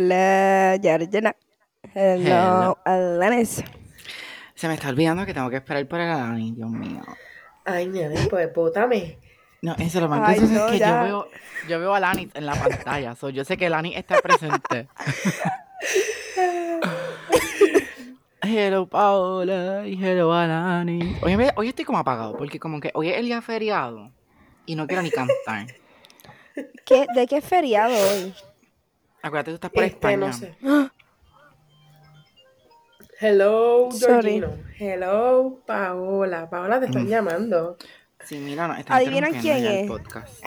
Hello, Georgina. Hello, Hello. Alanis. Se me está olvidando que tengo que esperar por el Alani, Dios mío. Ay, nene, pues bótame. No, eso lo más Ay, no, es que ya. yo veo, yo veo a Alani en la pantalla. so yo sé que Alani está presente. hello Paola y hello Alani. Hoy, me- hoy estoy como apagado porque como que hoy es el día feriado y no quiero ni cantar. ¿Qué, ¿De qué feriado hoy? Acuérdate, tú estás por Este, España. no sé. Hello, Sorry. Georgino. Hello, Paola. Paola, te están llamando. Sí, mira, no, están ¿Adivinan quién el es? podcast.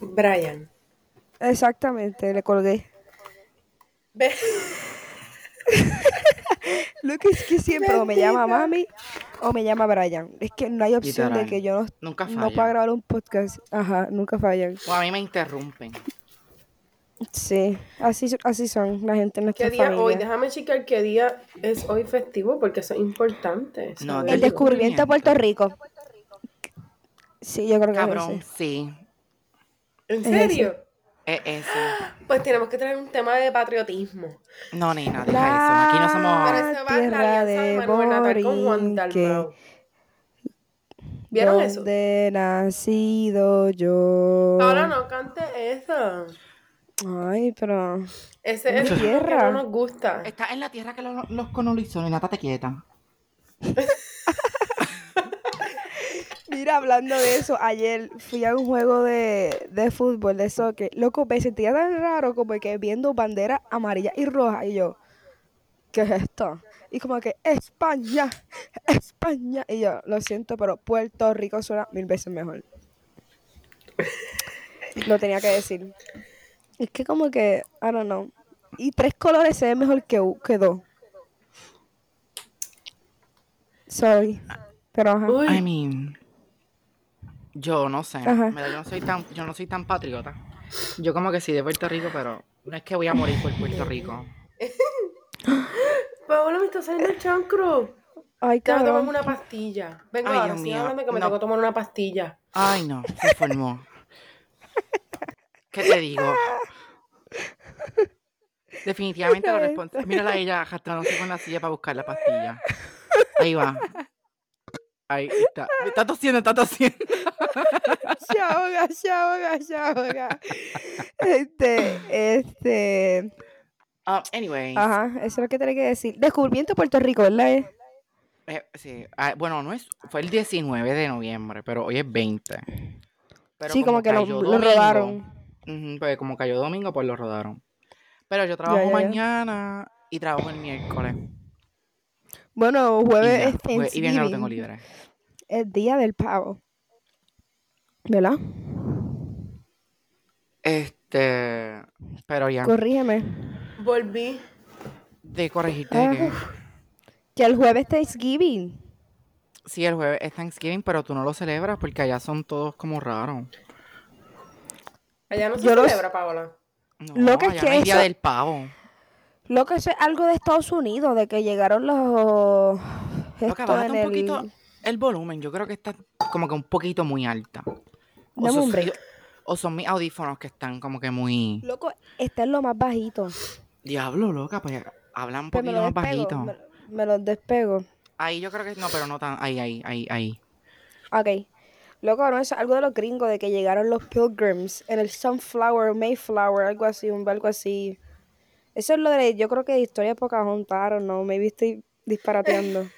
Brian. Exactamente, le colgué. Ve. Lo que es que siempre o me llama mami o me llama Brian. Es que no hay opción de que yo no, Nunca no pueda grabar un podcast. Ajá, nunca fallan. O a mí me interrumpen. Sí, así, así son la gente en nuestra ¿Qué día familia. hoy? Déjame checar qué día es hoy festivo porque eso es importante. No. El descubrimiento de Puerto. Rico. Sí, yo creo que Cabrón, es ese. sí. ¿En serio? Es eso. Pues tenemos que traer un tema de patriotismo. No, nena, deja eso. Aquí no Pero somos. ese va en la alianza de de Manuel Natal con Juan. Dalmau. ¿Vieron eso? Nacido yo. Ahora no cante eso. Ay, pero. Ese es el que tierra. no nos gusta. Está en la tierra que lo- los colonizó, nena, te quieta. Mira, hablando de eso, ayer fui a un juego de, de fútbol, de soccer. Loco, me sentía tan raro como que viendo banderas amarillas y rojas. Y yo, ¿qué es esto? Y como que, España, España. Y yo, lo siento, pero Puerto Rico suena mil veces mejor. Lo tenía que decir. Es que como que, I don't know. Y tres colores se ven mejor que, dos. Sorry. Pero ajá. Uy, I mean, yo no sé. Ajá. Mira, yo no soy tan, yo no soy tan patriota. Yo como que sí de Puerto Rico, pero no es que voy a morir por Puerto Rico. Paola, me está saliendo el chancro. Ay, Tengo que cabrón. tomarme una pastilla. Venga, Ay, ahora Dios sigue mío. hablando que me No. tengo que tomar una pastilla. Ay, no, se formó. ¿Qué te digo? Definitivamente la responsabilidad. Mírala ella arrastrándose con la silla para buscar la pastilla. Ahí va. Ahí está. Está tosiendo, está tosiendo. Se ahoga, se ahoga, se ahoga. Este, este. Ah, anyway. Ajá, eso es lo que tenía que decir. Descubrimiento de Puerto Rico, ¿verdad? Eh, Eh, sí, ah, bueno, no es, fue el 19 de noviembre, pero hoy es 20. Pero sí, como que lo, lo domingo, ujú, pues como cayó domingo, pues lo rodaron. Pero yo trabajo ya, ya. mañana y trabajo el miércoles. Bueno, Y, jueves ya, es jue- y viernes lo tengo Thanksgiving, libre. El día del pavo. ¿Verdad? Este, pero ya, Corrígeme. Volví. de corregirte Ah. de que Que el jueves es Thanksgiving. sí, el jueves es Thanksgiving, pero tú no lo celebras porque allá son todos como raros. Allá no se Yo los- celebra, Paola. No, Lo que es que no hay día eso- del pavo. Lo que es algo de Estados Unidos, de que llegaron los. Lo que esto bájate en un el- poquito el volumen, yo creo que está como que un poquito muy alta. O, Dame so- un break. o son mis audífonos que están como que muy... Loco, está en lo más bajito. Diablo, loca, pues habla un Pues poquito más bajito. Me, me lo despego. Ahí yo creo que no, pero no tan... Ahí, ahí, ahí, ahí. Ok. Loco, no es algo de los gringos, de que llegaron los pilgrims en el Sunflower, Mayflower, algo así, un algo así. Eso es lo de, yo creo que de historia de Pocahontas, o no, maybe estoy disparateando.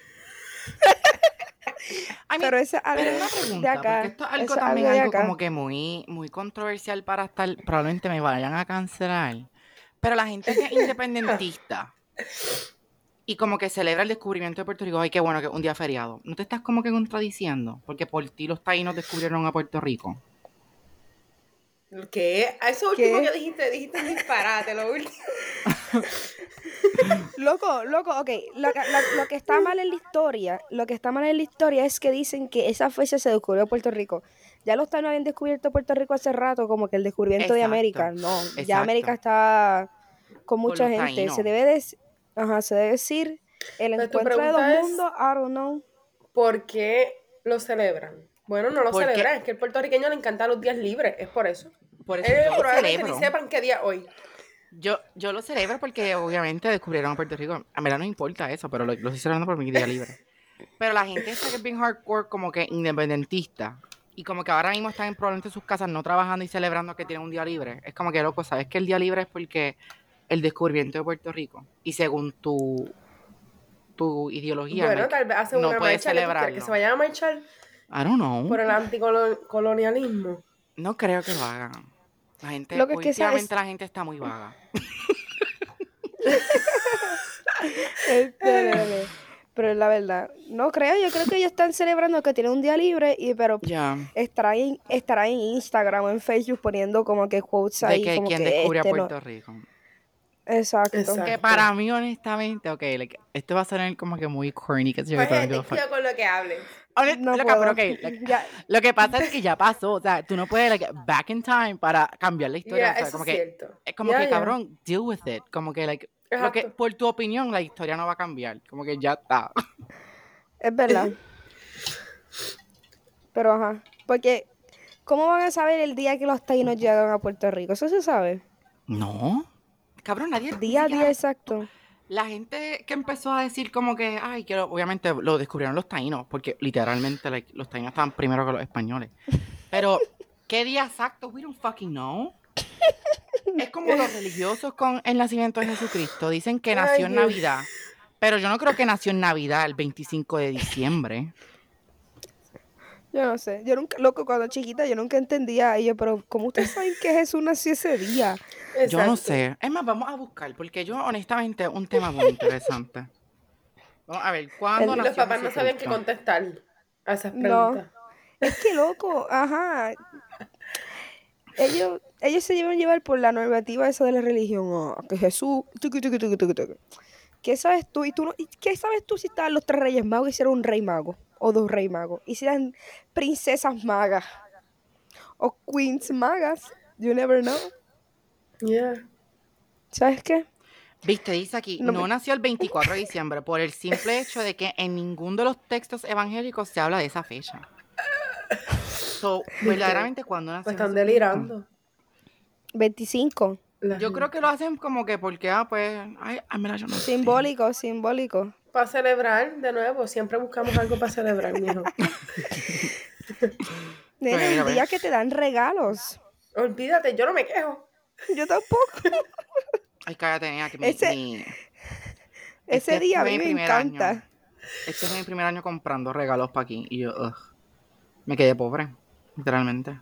I mean, Pero eso es algo pero una de pregunta, acá. esto es algo también algo como que muy, muy controversial para estar... Probablemente me vayan a cancelar. Pero la gente que es independentista y como que celebra el descubrimiento de Puerto Rico, ay, qué bueno que es un día feriado. ¿No te estás como que contradiciendo? Porque por ti los taínos descubrieron a Puerto Rico. ¿Qué? A Eso último ¿Qué? que dijiste, dijiste un disparate, lo último. Loco, loco, ok. Lo, lo- lo que está mal en la historia, lo que está mal en la historia es que dicen que esa fecha se descubrió Puerto Rico. Ya los taínos habían descubierto Puerto Rico hace rato, como que el descubrimiento de América. No, ya. América está con mucha gente. taínos. Se debe, des- ajá, se debe decir el Pero tu encuentro de dos pregunta es- mundos, I don't know. ¿Por qué lo celebran? Bueno, no lo Porque- celebran, es que al puertorriqueño le encantan los días libres, es por eso. Por eso Eh, yo lo probablemente celebro. ni sepan qué día hoy. Yo, yo lo celebro porque obviamente descubrieron a Puerto Rico. A mí no importa eso, pero lo, lo estoy celebrando por mi día libre. Pero la gente está que es bien hardcore, como que independentista. Y como que ahora mismo están en probablemente sus casas no trabajando y celebrando que tienen un día libre. Es como que loco, ¿sabes que el día libre es porque el descubrimiento de Puerto Rico? Y según tu, tu ideología, Bueno, tal vez hacen no una puedes que celebrarlo. que se vayan a marchar I don't know. por el anticolonialismo. No creo que lo hagan. La gente, Lo que es que la gente está muy vaga. Espérate. Pero la verdad, no creo, yo creo que ellos están celebrando que tienen un día libre, y pero Ya. estará en, estará en Instagram o en Facebook poniendo como que quotes De ahí. que como quien que descubre a este no- Puerto Rico. Exacto. Exacto. Que para mí, honestamente, ok, like, esto va a sonar como que muy corny, que yo Pues, cuidado con lo que hables. Honest- No loca, puedo. pero ok, like, lo que pasa es que ya pasó, o sea, tú no puedes like, back in time para cambiar la historia, Ya, o sea, eso como es que cierto. es como Ya, que cabrón, deal with it, como que like lo que por tu opinión la historia no va a cambiar, como que ya está. es verdad. Pero ajá, porque ¿cómo van a saber el día que los taínos llegan a Puerto Rico? Eso se sabe. No. Cabrón, nadie Día a día exacto. La gente que empezó a decir como que, ay, que lo- obviamente lo descubrieron los taínos, porque literalmente like, los taínos estaban primero que los españoles. Pero, ¿qué día exacto? We don't fucking know. Es como los religiosos con el nacimiento de Jesucristo. Dicen que nació en. Navidad. Pero yo no creo que nació en Navidad el 25 de diciembre. Yo no sé. Yo nunca, loco, cuando chiquita yo nunca entendía. Y yo, pero ¿cómo ustedes saben que Jesús nació ese día? Yo no sé. Es más, vamos a buscar, porque yo honestamente un tema muy interesante. Vamos a ver, ¿cuándo los papás no sabían qué contestar a esas No. preguntas. Es que loco, ajá. Ellos, ellos se llevan llevar por la normativa esa de la religión. ah, que Jesús. tucu, tucu, tucu, tucu, tucu. ¿Qué sabes tú? ¿Y tú no, y ¿Qué sabes tú si estaban los tres reyes magos y si era un rey mago? O dos rey magos. Y si eran princesas magas. O queens magas. You never know. Yeah. ¿Sabes qué? Viste, dice aquí, No no, me- nació el 24 de diciembre por el simple hecho de que en ninguno de los textos evangélicos se habla de esa fecha. So, verdaderamente cuando nació Pues están delirando. 25. La Yo creo que lo hacen como que porque, ah, pues, ay, ay, mira, yo no sé. Simbólico, simbólico. Para celebrar, de nuevo, siempre buscamos algo para celebrar, mijo. Pues, Mira, el día ves. que te dan regalos. Olvídate, yo no me quejo. Yo tampoco. Ay, cállate, nena, que Ese- mi- Ese este día a mí mi me año. encanta. Este es mi primer año comprando regalos para aquí y yo, ugh, me quedé pobre, literalmente.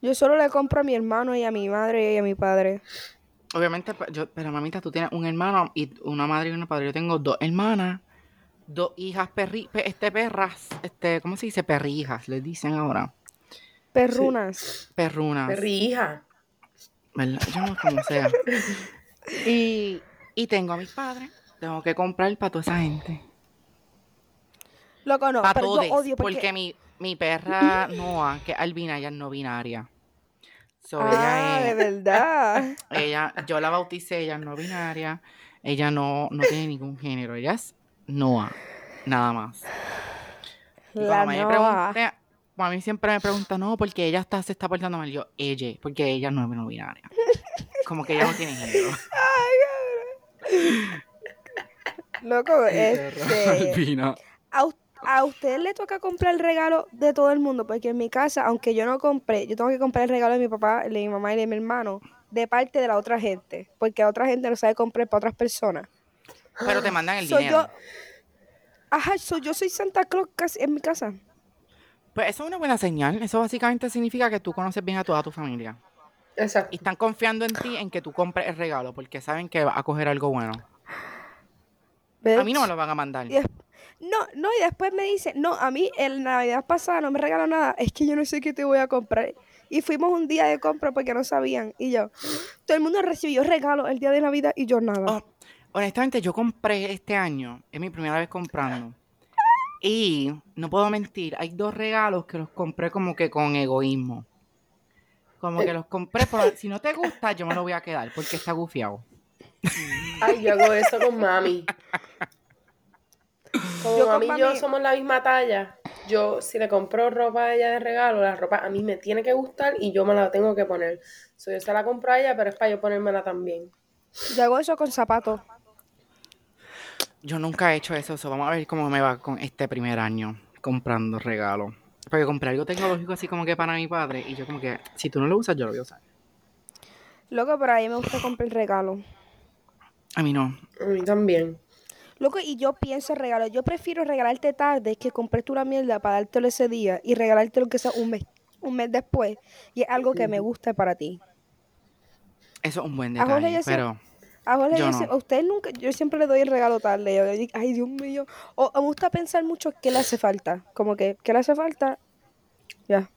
Yo solo le compro a mi hermano y a mi madre y a mi padre. Obviamente, yo, pero mamita, tú tienes un hermano y una madre y una padre. Yo tengo dos hermanas, dos hijas perri, pe- este perras, este, ¿cómo se dice? Perrijas, les dicen ahora. Perrunas. Perrunas. Perrija. ¿Verdad? Yo no sé cómo sea. Y, y tengo a mis padres. Tengo que comprar para toda esa gente. Loco, no, para todos. porque... Porque mi, mi perra Noah, que es albina, ella es no binaria. So, ah, ella de verdad. ella, yo la bauticé, ella es no binaria. Ella no, no tiene ningún género. Ella es Noah, nada más. Y La cuando me Noah. pregunte, pues a mí siempre me pregunta, no, porque ella está, se está portando mal. Yo, ella, porque ella no es no binaria. Como que ella no tiene género. Loco, este... A, a ustedes le toca comprar el regalo de todo el mundo, porque en mi casa, aunque yo no compré, yo tengo que comprar el regalo de mi papá, de mi mamá y de mi hermano, de parte de la otra gente, porque la otra gente no sabe comprar para otras personas. Pero te mandan el So, dinero. yo, ajá, so, yo soy Santa Claus casi en mi casa. Pues eso es una buena señal. Eso básicamente significa que tú conoces bien a toda tu familia. Exacto. Y están confiando en ti en que tú compres el regalo porque saben que vas a coger algo bueno. A mí no me lo van a mandar. No, no, y después me dice, no, a mí el Navidad pasada no me regaló nada, es que yo no sé qué te voy a comprar. Y fuimos un día de compra porque no sabían. Y yo, todo el mundo recibió regalos el día de Navidad y yo nada. Oh, honestamente, yo compré este año. Es mi primera vez comprando. Y no puedo mentir, hay dos regalos que los compré como que con egoísmo. Como que los compré, pero si no te gusta, yo me lo voy a quedar porque está gufiado. Ay, yo hago eso con mami. Como Yo con mami y yo mami- somos la misma talla, yo si le compro ropa a ella de regalo, la ropa a mí me tiene que gustar y yo me la tengo que poner. So, yo se la compro a ella, pero es para yo ponérmela también. Yo hago eso con zapatos. Yo nunca he hecho eso, so vamos a ver cómo me va con este primer año comprando regalos. Porque compré algo tecnológico así como que para mi padre y yo como que, si tú no lo usas, yo lo voy a usar. Loco, pero a mí me gusta comprar regalo. A mí no. A mí también. Loco, y yo pienso en regalo. Yo prefiero regalarte tarde que comprar tú la mierda para dártelo ese día y regalarte lo que sea un mes, un mes después. Y es algo que me gusta para ti. Eso es un buen detalle, pero A Jorge, Yo yo no. a usted nunca, yo siempre le doy el regalo tarde. Yo digo, ay, Dios mío. O me gusta pensar mucho qué le hace falta. Como que, ¿qué le hace falta? Ya.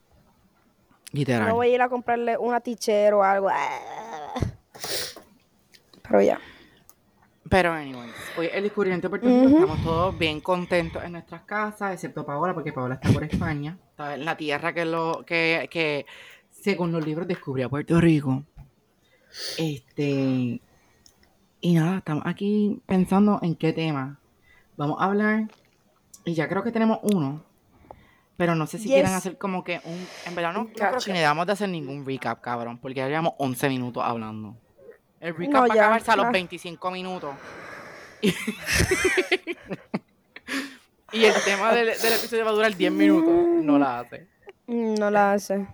literal. No voy a ir a comprarle una teacher o algo. Pero ya. Pero, anyways, hoy el descubrimiento de Puerto Rico, estamos todos bien contentos en nuestras casas, excepto Paola, porque Paola está por España. Está en la tierra que, lo, que, que según los libros, descubrió Puerto Rico. Este. Y nada, estamos aquí pensando en qué tema vamos a hablar. Y ya creo que tenemos uno. Pero no sé si Yes. quieran hacer como que un. En verdad, no, no creo que debamos de hacer ningún recap, cabrón. Porque ya llevamos 11 minutos hablando. El recap No, va a ya, acabarse a los ah. 25 minutos. Y, y el tema del, del episodio va a durar 10 minutos. No la hace. No la hace.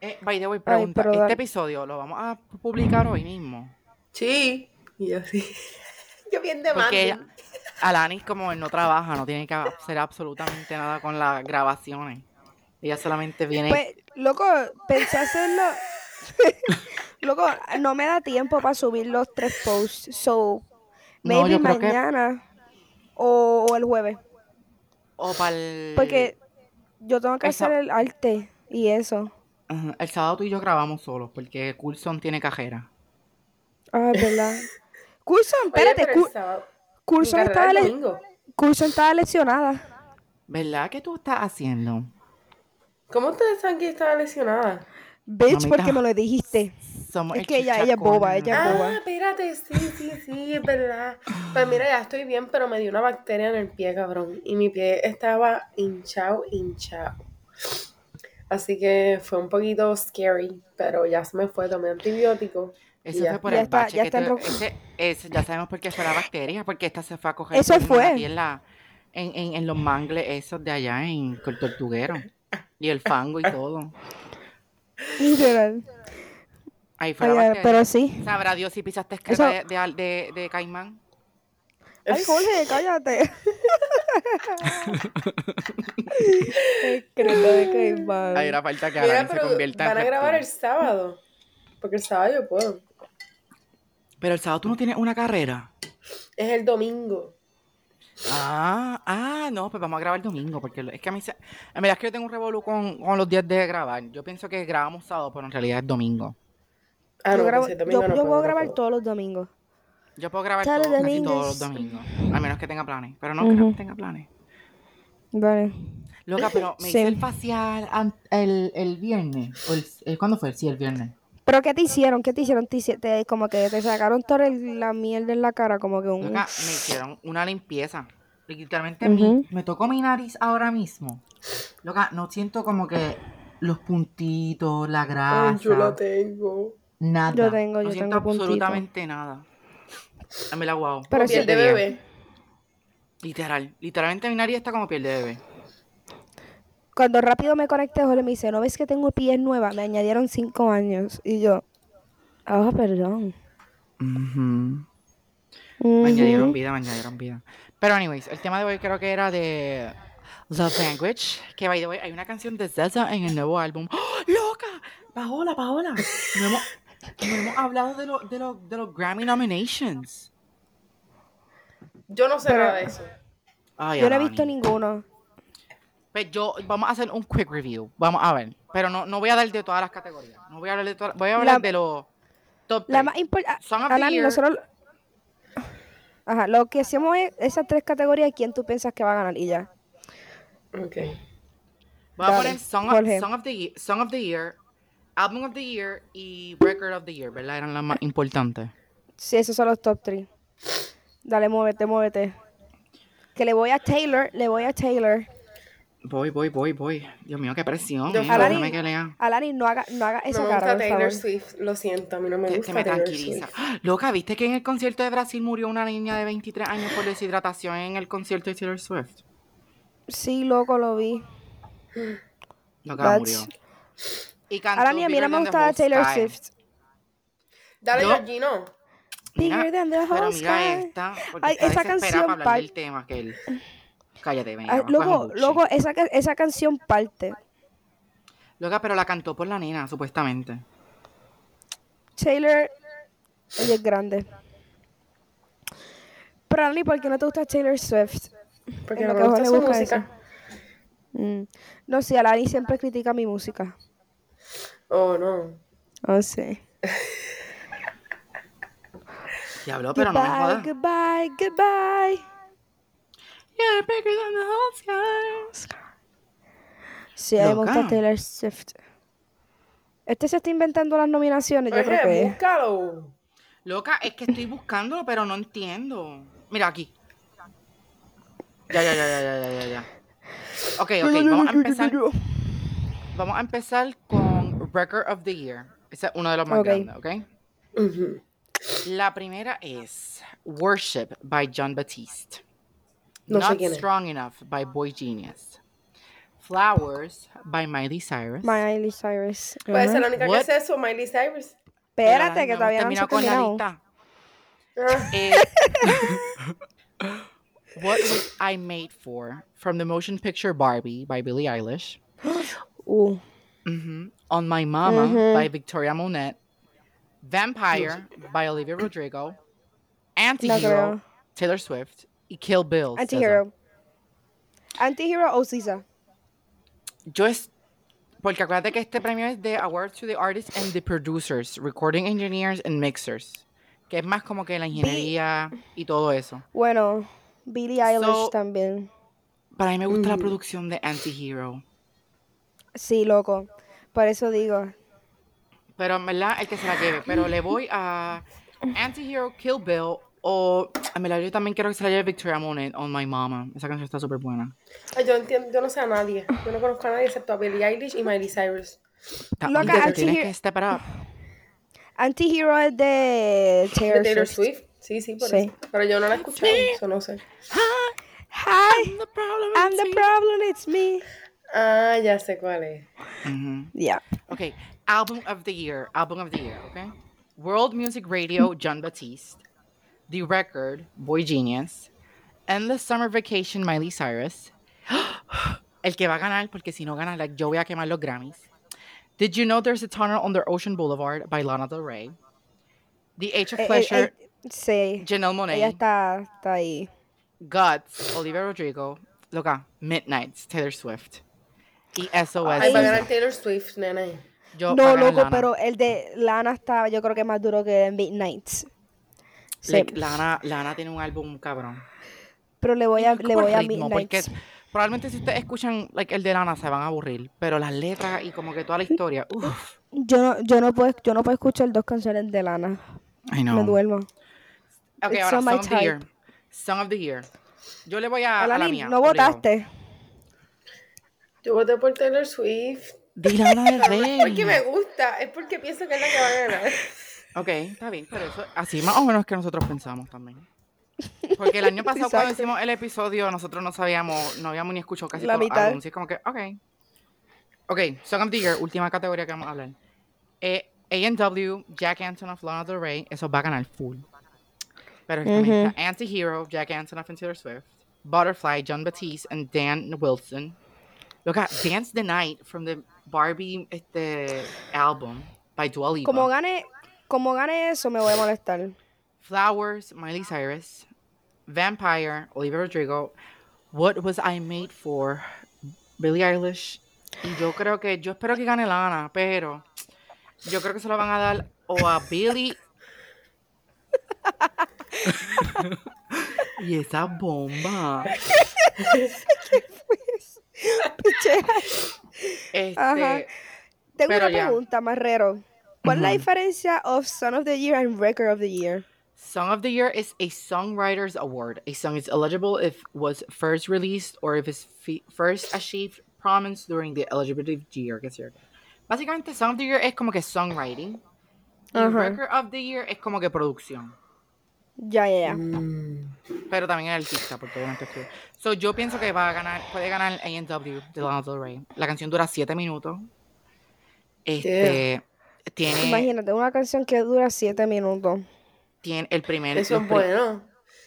Eh, by the way, pregunta. ¿Este da- episodio lo vamos a publicar hoy mismo? Sí. Y yo sí. yo bien de Porque ella, Alanis, como él no trabaja, no tiene que hacer absolutamente nada con las grabaciones. Ella solamente viene. Pues, loco, pensé hacerlo. loco, no me da tiempo para subir los tres posts. So, No, maybe yo creo que- mañana o, o el jueves. o para el. Porque yo tengo que Eso- hacer el arte y eso. Ajá, el sábado tú y yo grabamos solos, porque Coulson tiene cajera. Ah, es verdad. Curson, espérate, Cur- sábado- Curson estaba, es le-. Curson estaba lesionada. ¿Verdad que tú estás haciendo? ¿Cómo ustedes saben que estaba lesionada? Bitch, Mamita. porque me lo dijiste. Somos Es que ella- ella es boba, ella- Ah, boba. espérate, sí, sí, sí, es verdad. Pues mira, ya estoy bien, pero me dio una bacteria en el pie, cabrón. Y mi pie estaba hinchado, hinchado. Así que fue un poquito scary, pero ya se me fue, tomé antibiótico. Eso Ya. fue por Ya el está- bache ya que tú- ese- ese- ya sabemos por qué fue la bacteria, porque esta se fue a coger Eso fue. en, la, en, en, en los mangles esos de allá en el tortuguero. Y el fango y todo. Literal. Ahí fue la bacteria. pero sí. Sabrá Dios si pisaste Eso- creta de, de, de, de caimán. Ay, Jorge, cállate. Creta de caimán. Ahí era falta que Mira, se convierta en van a grabar el sábado. Porque el sábado yo puedo. Pero el sábado tú no tienes una carrera. Es el domingo. Ah, ah, no, pues vamos a grabar el domingo, porque es que a mí se... Verdad es que yo tengo un revolú con, con los días de grabar. Yo pienso que grabamos sábado, pero en realidad es domingo. Ah, yo no, grabo- pues domingo yo- no yo puedo, puedo no grabar puedo. todos los domingos. Yo puedo grabar Todos casi todos los domingos. a menos que tenga planes, pero no creo que tenga planes. Vale. Loca, pero me Sí. hice el facial el, el viernes. O el- ¿Cuándo fue? Sí, el viernes. ¿Pero qué te hicieron? ¿Qué te hicieron? Te, como que te sacaron toda el- la mierda en la cara, como que un... Loca, me hicieron una limpieza. Literalmente mi- Ujú. me tocó mi nariz ahora mismo. Loca, no siento como que los puntitos, la grasa. Ay, yo la tengo. Nada. Yo tengo- no yo siento tengo puntito. absolutamente nada. Dame la guau. Pero piel de bebé. Literal. Literalmente mi nariz está como piel de bebé. Cuando rápido me conecté, Jorge me dice, ¿no ves que tengo pies nuevas? Me añadieron cinco años. Y yo, ah, perdón. Ujú. Me añadieron vida, me añadieron vida. Pero anyways, el tema de hoy creo que era de Love Language. Que by the way, hay una canción de SZA en el nuevo álbum. ¡Oh, ¡Loca! Paola, Paola. No hemos, no hemos hablado de, lo- de, lo- de los Grammy nominations. Yo no sé Pero- nada de eso. Ay, Yo no he visto ninguno. Pues yo, vamos a hacer un quick review. Vamos a ver. Pero no, no voy a hablar de todas las categorías. No voy a hablar de todas. Voy a hablar La- de los top La tres. más importante... Song of the Year. nosotros... Ajá, lo que hacemos es esas tres categorías, ¿quién tú piensas que va a ganar? Y ya. Ok. Voy a poner Song of, Jorge. Song of the Year, Song of the Year, Album of the Year y Record of the Year, ¿verdad? Eran las más importantes. Sí, esos son los top 3. Dale, muévete, muévete. Que le voy a Taylor, le voy a Taylor. Voy, voy, voy, voy. Dios mío, qué presión. Yo- Alani- déjame que lea. Alani, no haga, no haga esa no me gusta Taylor. Swift, lo siento, a mí no me Que, que gusta me Taylor tranquiliza. Swift. Loca, ¿viste que en el concierto de Brasil murió una niña de 23 años por deshidratación en el concierto de Taylor Swift? Sí, loco, lo vi. Loca, That's- murió. Y cantó Alani, a mí no me Whole Taylor. Swift. Dale, Yo- Georgino. Mira, Bigger than the pero mira sky. esta, porque Ay, está esa canción para hablar del tema que él... Cállate, ven. Ah, loco, loco, esa, esa canción parte. Loca, pero la cantó por la nena, supuestamente. Taylor, ella es grande. Pero ¿por qué no te gusta Taylor Swift? Porque no me gusta su música. Mm. No, sí, Alani siempre critica mi música. Oh, no. Oh, sí. Diablo, pero no me goodbye, jodas. goodbye, goodbye. Yeah, bigger than the whole sky. Sí, Taylor Swift. Este se está inventando las nominaciones, yo creo que búscalo. Loca, es que estoy buscándolo, pero no entiendo. Mira aquí. Ya, ya, ya, ya, ya, ya, ya. Ok, ok, vamos a empezar. Vamos a empezar con Record of the Year. Ese es uno de los más grandes, ¿ok? La primera es Worship by John Batiste. No Not quién. Strong Enough by Boy Genius. Flowers by Miley Cyrus. Miley Cyrus. Puede Ajá. ser la única What? que es eso, Miley Cyrus. Pero Espérate, que hemos todavía no se ha terminado con la terminado. lista. Eh, what was I made for? From the motion picture Barbie by Billie Eilish. Uh, Mhm. On My Mama Mhm. by Victoria Monet. Vampire by Olivia Rodrigo. Antihero, creo. Taylor Swift. Y Kill Bill. Antihero. Antihero o Sisa. Yo es. Porque acuérdate que este premio es de Awards to the Artists and the Producers, Recording Engineers and Mixers. Que es más como que la ingeniería y todo eso. Bueno, Billie Eilish So- también. Para mí me gusta la Mm. producción de Antihero. Sí, loco. Por eso digo. Pero en verdad, el que se la lleve. Pero le voy a Antihero, Kill Bill. O en verdad, yo también quiero que se la lleve Victoria Monet on My Mama. Esa canción está súper buena. Ay, yo, entiendo, yo no sé a nadie. Yo no conozco a nadie excepto a Billie Eilish y Miley Cyrus. Loca, tú tienes Antihero- que step it up. Antihero es de Taylor, De Taylor Swift. Swift. Sí, sí, por Sí. eso. Pero yo no la he escuchado, eso no sé. Hi, The problem I'm the problem, it's me. Ah, ya sé cuál es. Ujú. Yeah. Okay, album of the year. Album of the year, okay? World Music Radio, John Batiste. The Record, Boy Genius. Endless Summer Vacation, Miley Cyrus. El que va a ganar, porque si no gana, like, yo voy a quemar los Grammys. Did you know there's a tunnel under Ocean Boulevard by Lana Del Rey? The Age of Eh, eh, Pleasure, eh, sí. Janelle Monáe. Ella está, está ahí. Guts, Olivia Rodrigo. Loca, Midnights, Taylor Swift. Y SOS. Ay, va a ganar Taylor Swift, nena. Yo- No, loco, Lana. pero el de Lana está, yo creo que más duro que Midnights. Sí, Like, Lana, Lana tiene un álbum cabrón. pero le voy a, le voy a ritmo, porque probablemente si ustedes escuchan like, el de Lana se van a aburrir, pero las letras y como que toda la historia, uff, Yo no, yo no puedo, yo no puedo escuchar dos canciones de Lana. I know. Me duermo. Ok, It's ahora Song of the. Year. Song of the Year. Yo le voy a, a la Alani, mía. no obligado. votaste. Yo voté por Taylor Swift. Di Lana del No es Rey. porque me gusta, es porque pienso que es la que va a ganar. Ok, está bien, pero eso así más o menos que nosotros pensamos también. Porque el año pasado cuando hicimos el episodio nosotros no sabíamos, no habíamos ni escuchado casi La todos los mitad. álbumes, y es como que, ok. Ok, Song of the Year, última categoría que vamos a hablar. Eh, A&W, Jack Antonoff, Lana Del Rey, eso va a ganar full. Pero también Ujú. está Anti-Hero, Jack Antonoff and Taylor Swift, Butterfly, John Batiste and Dan Wilson. Look at Dance the Night from the Barbie este, album by Dua Lipa. Como gane, como gane eso, me voy a molestar. Flowers, Miley Cyrus, Vampire, Olivia Rodrigo, What Was I Made For, Billie Eilish. Y yo creo que, yo espero que gane Lana, pero yo creo que se lo van a dar o a Billie. y esa bomba. Pichea. Este, Ajá. Tengo una ya. pregunta, Marrero. ¿Cuál es la Ujú. diferencia of Son of the Year and Record of the Year? Song of the Year is a songwriter's award. A song is eligible if was first released or if it's first achieved prominence during the eligibility year. Básicamente, Song of the Year es como que songwriting. Y. Record of the Year es como que producción. Ya, ya, ya. Mm. Pero también es artista, porque obviamente escribe. So, yo pienso que va a ganar, puede ganar A&W de Lana Del Rey. La canción dura 7 minutos. Este, tiene, Imagínate, una canción que dura siete minutos. tiene el primer... Eso es bueno.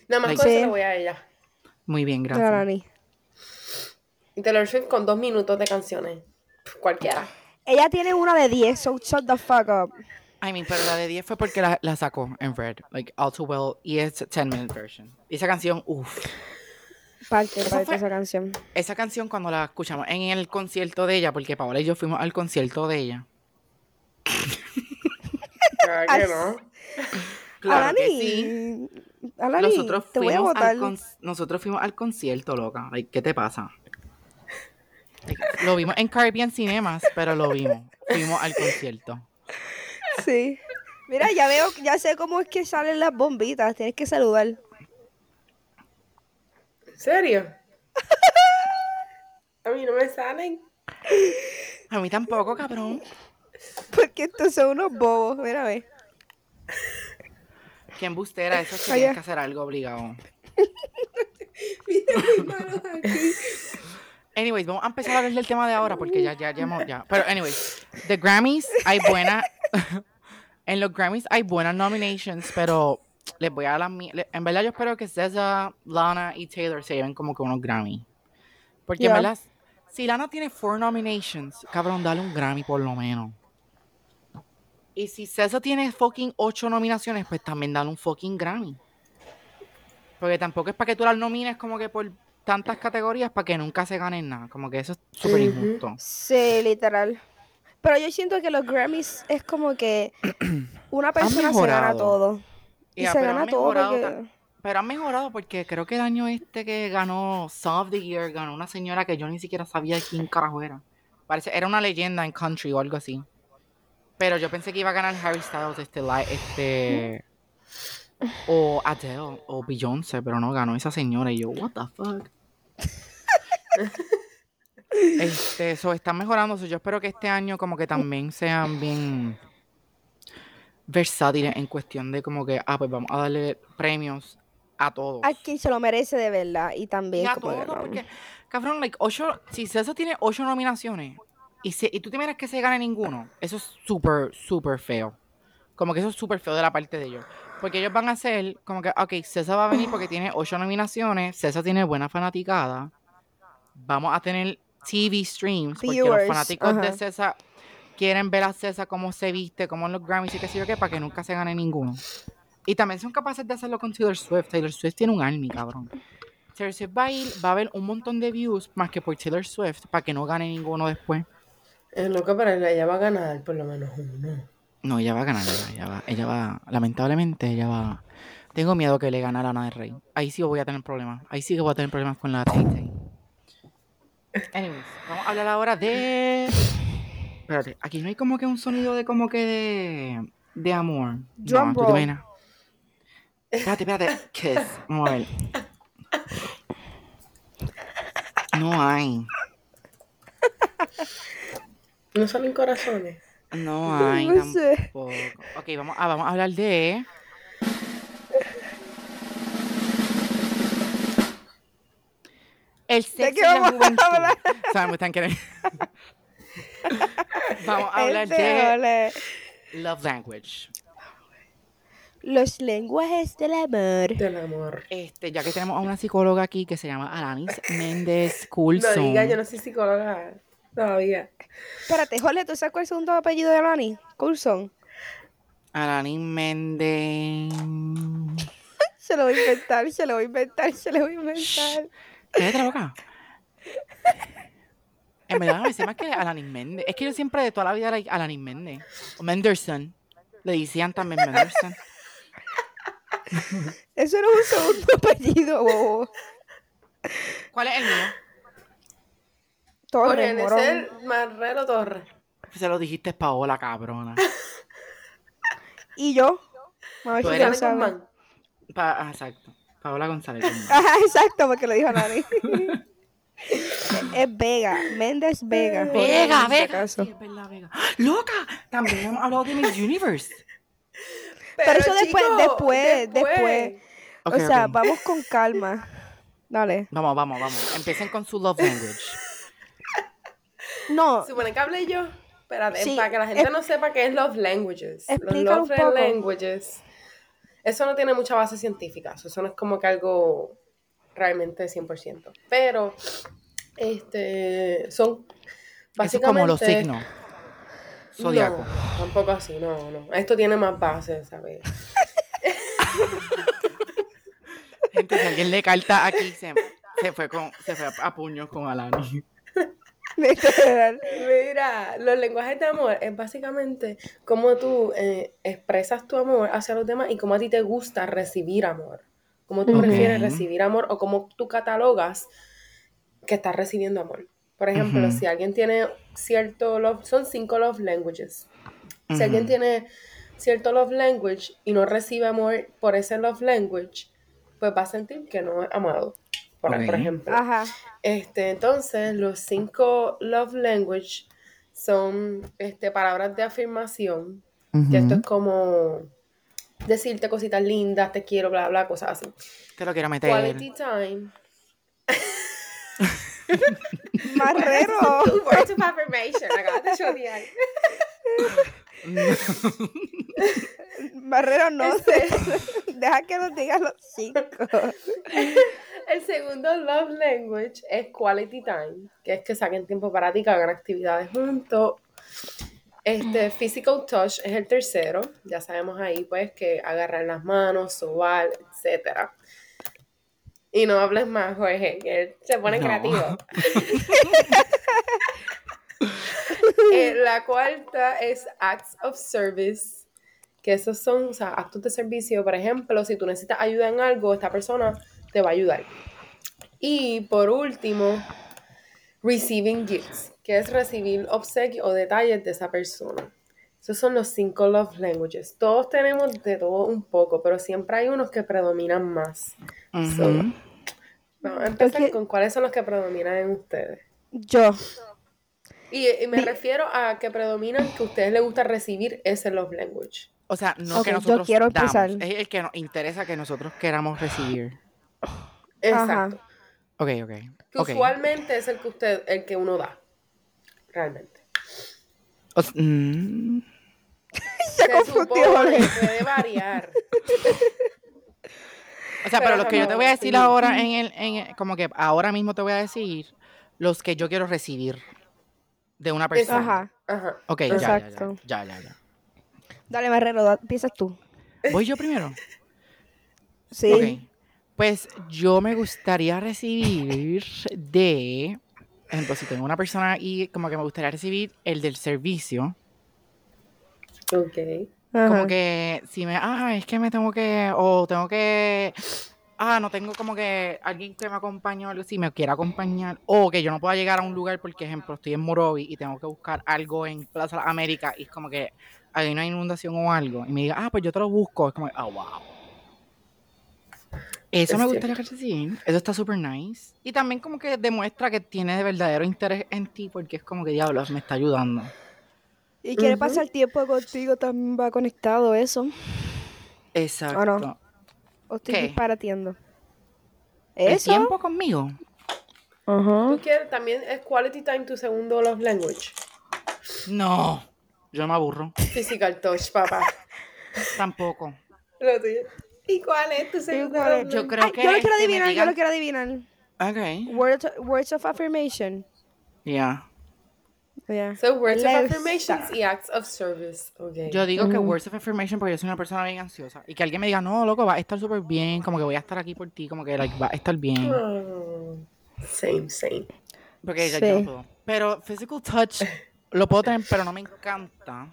Nada más Like- con eso voy a ella. Muy bien, gracias. Y Taylor Swift con dos minutos de canciones. Cualquiera. Ella tiene una de 10, so shut the fuck up. I mean, pero la de 10 fue porque la, la sacó en Red, like All Too Well, y es 10 minute version. Y esa canción, uff, Parte, Eso parte fue- esa canción. esa canción cuando la escuchamos en el concierto de ella, porque Paola y yo fuimos al concierto de ella. Claro que no. Claro que sí. Alani, Nosotros te voy a fuimos, al con- nosotros fuimos al concierto, loca. Like, ¿Qué te pasa? Lo vimos en Caribbean Cinemas, pero lo vimos. Fuimos al concierto. Sí. Mira, ya veo, ya sé cómo es que salen las bombitas. Tienes que saludar. ¿En serio? A mí no me salen. A mí tampoco, cabrón. Porque estos son unos bobos. Mira, ve. Qué embustera, eso es que tienes que hacer algo obligado. Mira mis manos aquí. Anyways, vamos a empezar a hablar del tema de ahora porque ya, ya, ya, hemos- ya. Pero, anyways, the Grammys hay buena. en los Grammys hay buenas nominations, pero les voy a dar las En verdad, yo espero que SZA, Lana y Taylor se lleven como que unos Grammy. Porque, en verdad, si Lana tiene four nominations, cabrón, dale un Grammy por lo menos. Y si SZA tiene fucking ocho nominaciones, pues también dale un fucking Grammy. Porque tampoco es para que tú las nomines como que por tantas categorías para que nunca se ganen nada. Como que eso es súper injusto. Sí, literal. Pero yo siento que los Grammys es como que una persona se gana todo. Y se gana todo porque... Pero han mejorado porque creo que el año este que ganó Song of the Year ganó una señora que yo ni siquiera sabía quién carajo era. Parece, era una leyenda en country o algo así. Pero yo pensé que iba a ganar Harry Styles, este, li- este, o Adele, o Beyoncé, pero no ganó esa señora. Y yo, what the fuck. este, eso están mejorando. so yo espero que este año como que también sean bien versátiles en cuestión de como que, ah, pues vamos a darle premios a todos. A quien se lo merece de verdad. Y también Y a como todos, no. porque, cabrón, like, ocho, si César tiene ocho nominaciones y, tú te miras que se gane ninguno, eso es súper, súper feo. Como que eso es súper feo de la parte de ellos. Porque ellos van a hacer como que, ok, César va a venir porque tiene ocho nominaciones, César tiene buena fanaticada, vamos a tener TV streams, porque los fanáticos de. César quieren ver a César cómo se viste, como en los Grammys y qué sé yo qué, para que nunca se gane ninguno. Y también son capaces de hacerlo con Taylor Swift. Taylor Swift tiene un army, cabrón. Taylor Swift va a ir, va a haber un montón de views más que por Taylor Swift para que no gane ninguno después. Es loco, pero ella va a ganar por lo menos uno. No, ella va a ganar, ella, va, ella va, lamentablemente, ella va. Tengo miedo que le gane a Lana del Rey. Ahí sí voy a tener problemas. Ahí sí que voy a tener problemas con la Tay Tay. Anyways, vamos a hablar ahora de. Espérate, aquí no hay como que un sonido de como que de. de amor. Drum no, ¿tú te roll. Espérate, espérate. Kiss. Vamos a ver. No hay. No salen corazones. No hay No sé. tampoco. Ok, vamos a, vamos a hablar de. El sexo qué y la vamos a juventud. hablar? Saben, me están queriendo. vamos a hablar Este, de ole. love language. Los lenguajes del amor. Del amor. Este, ya que tenemos a una psicóloga aquí que se llama Alanis Méndez No Coulson. diga, yo no soy psicóloga todavía. Espérate, Jorge, ¿tú sabes cuál es el segundo apellido de Lani? Coulson. Alanis Méndez. Se lo voy a inventar, se lo voy a inventar, se lo voy a inventar. Cállate la boca. En verdad, me sé más que Alanis Méndez. Es que yo siempre de toda la vida like Alanis Méndez. O Menderson. Le decían también Menderson. Eso no es un segundo apellido, bobo. ¿Cuál es el mío? Torres, Jorge morón. Necer Marrero Torres. Se lo dijiste Paola, cabrona. ¿Y yo? A ver Tú si eres-. Guzmán. Pa- ah, exacto. Paola González. Ajá, exacto, porque lo dijo Nani. es, es Vega, Méndez Vega. Vega, Vega. Sí, es verdad, Vega. ¡Loca! También hemos hablado de Miss Universe. Pero eso después, chico, después, después. Ok, o sea, ok. vamos con calma. Dale. Vamos, vamos, vamos. Empiecen con su love language. No, Supone que hablé yo. Espérate, Sí, para que la gente es- no sepa qué es love languages. Los love un poco. languages. Eso no tiene mucha base científica. Eso no es como que algo realmente 100%. Pero, este, son Eso es básicamente... como los signos. Zodiaco. No, tampoco así, no, no. Esto tiene más base, ¿sabes? Gente, si alguien le carta aquí, se, se fue con, se fue a puños con Alani. literal. Mira, los lenguajes de amor es básicamente cómo tú eh, expresas tu amor hacia los demás y cómo a ti te gusta recibir amor. Cómo tú prefieres recibir amor o cómo tú catalogas que estás recibiendo amor. Por ejemplo, si alguien tiene cierto love, son cinco love languages. Si alguien tiene cierto love language y no recibe amor por ese love language, pues va a sentir que no es amado. Por, por Ok. ejemplo. Ajá. Este, entonces, los cinco love language son este, palabras de afirmación, que esto es como decirte cositas lindas, te quiero, bla, bla, cosas así. Te lo quiero meter. Quality time. Marrero. Two words of affirmation. Acabas de chotear. Marrero no Este- Deja que nos digan los cinco. El segundo love language es quality time, que es que saquen tiempo para ti, que hagan actividades juntos. Este, physical touch es el tercero, ya sabemos ahí pues que agarrar las manos, sobar, etcétera. Y no hables más, Jorge, que él se pone No. creativo. Eh, la cuarta es acts of service, que esos son o sea, actos de servicio. Por ejemplo, si tú necesitas ayuda en algo, esta persona te va a ayudar. Y por último, receiving gifts, que es recibir obsequios o detalles de esa persona. Esos son los cinco love languages. Todos tenemos de todo un poco, pero siempre hay unos que predominan más. So, Ujú. vamos a empezar con cuáles son los que predominan en ustedes. Yo. Y, y me refiero a que predominan que a ustedes les gusta recibir ese love language. O sea, no que yo nosotros quiero damos, es el que nos interesa que nosotros queramos recibir. Exacto. Ok, ok. Que usualmente es el que usted, el que uno da. Realmente. O s- mm, Se Se confundió, puede variar. O sea, pero, Pero los que yo te voy a decir sí. ahora en el, en el- como que ahora mismo te voy a decir los que yo quiero recibir de una persona. Ajá. Ajá. Ok, ya, ya, ya, Exacto. ya, ya, ya. Dale, Marrero, da- empiezas tú. Voy yo primero. Sí. Ok. Pues yo me gustaría recibir de, por ejemplo, si tengo una persona y como que me gustaría recibir el del servicio, Ok. Ajá. como que si me, ah, es que me tengo que, o tengo que, ah, no tengo como que alguien que me acompañe o algo así, me quiera acompañar, o que yo no pueda llegar a un lugar porque, ejemplo, estoy en Morovi y tengo que buscar algo en Plaza Las Américas y es como que hay una inundación o algo, y me diga, ah, pues yo te lo busco, es como, ah, wow. Eso Es me gustaría recibir, eso está súper nice. Y también como que demuestra que tiene de verdadero interés en ti porque es como que, diablos, me está ayudando. Y quiere Ujú. pasar tiempo contigo, también va conectado eso. Exacto. ¿O estoy ¿Qué? disparatiendo? ¿El ¿Eso? tiempo conmigo? Ajá. ¿Tú quieres también es quality time tu segundo love language? No, yo me aburro. Physical touch, papá. Tampoco. Lo tuyo. ¿Y cuál es tu segundo Yo language? creo Ay, que yo lo quiero adivinar, yo lo quiero adivinar. Ok. Words, words of affirmation. Yeah. Yeah. So, words of affirmations y acts of service. Okay. Yo digo que words of affirmation porque yo soy una persona bien ansiosa. Y que alguien me diga, no, loco, va a estar súper bien, como que voy a estar aquí por ti, como que like, va a estar bien. Oh, same, same. Porque ya Sí. yo no puedo. Pero physical touch lo puedo tener, pero no me encanta.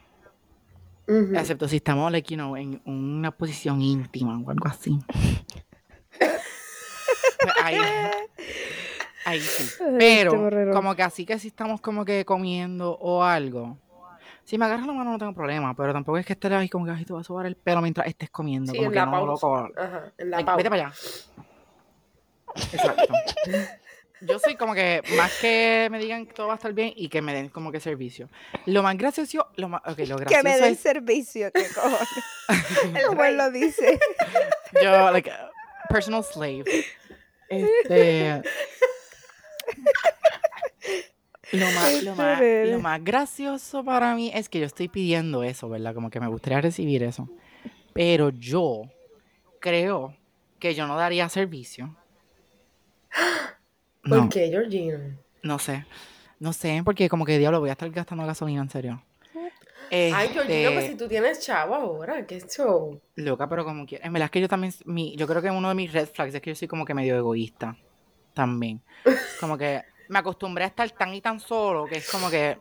Ujú. Excepto si estamos, like, you know, en una posición íntima o algo así. Pues ahí, ahí sí. Pero, como que así que si estamos como que comiendo o algo, Si me agarras la mano no tengo problema, pero tampoco es que estés ahí como que "Ay, te vas a sobar el pelo mientras estés comiendo. Sí, como en que la no, pausa. loco. Ajá, en la pausa. vete para allá. Exacto. Yo soy como que más que me digan que todo va a estar bien y que me den como que servicio. Lo más gracioso, lo más, ok, lo Que gracioso me den es servicio, que cojones. El él lo dice. yo, like, personal slave. Este. Lo más, lo, más, lo más gracioso para mí es que yo estoy pidiendo eso, ¿verdad? Como que me gustaría recibir eso. Pero yo creo que yo no daría servicio. ¿Por No, qué, Georgina? no sé. No sé, porque como que diablo voy a estar gastando gasolina, en serio. Ay, Georgina, pues Este, si tú tienes chavo ahora, qué show. Loca, pero como quiera. En verdad es que yo también, mi, yo creo que uno de mis red flags es que yo soy como que medio egoísta. También. Como que me acostumbré a estar tan y tan solo que es como que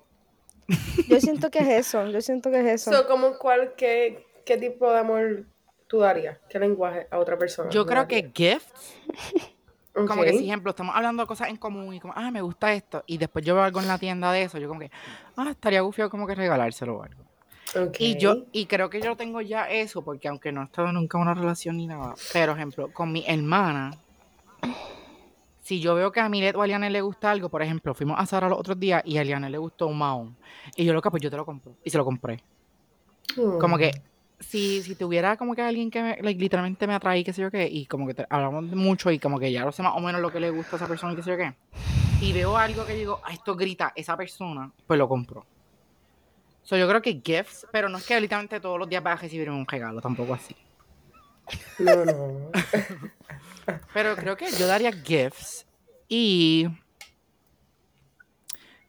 Yo siento que es eso. Yo siento que es eso. So, como cuál, qué, qué tipo de amor tú darías? ¿Qué lenguaje a otra persona? yo creo que gifts, como que si ejemplo, estamos hablando de cosas en común y como, ah, me gusta esto, y después yo veo algo en la tienda de eso, yo como que, ah, estaría gufio como que regalárselo o algo. Ok. Y yo, y creo que yo tengo ya eso, porque aunque no he estado nunca en una relación ni nada, pero ejemplo, con mi hermana, si yo veo que a Milet o a Liane le gusta algo, por ejemplo, fuimos a Zara los otros días y a Liane le gustó un Mahon, y yo loca, pues yo te lo compro, y se lo compré. Como Mm. que, si, si tuviera como que alguien que me, like, literalmente me atrae, qué sé yo qué, y como que te- hablamos mucho y como que ya no sé más o menos lo que le gusta a esa persona y qué sé yo qué, y veo algo que digo, ah, esto grita esa persona, pues lo compro. So, yo creo que gifts, pero no es que literalmente todos los días vas a recibir un regalo, tampoco así. No, no. Pero creo que yo daría gifts y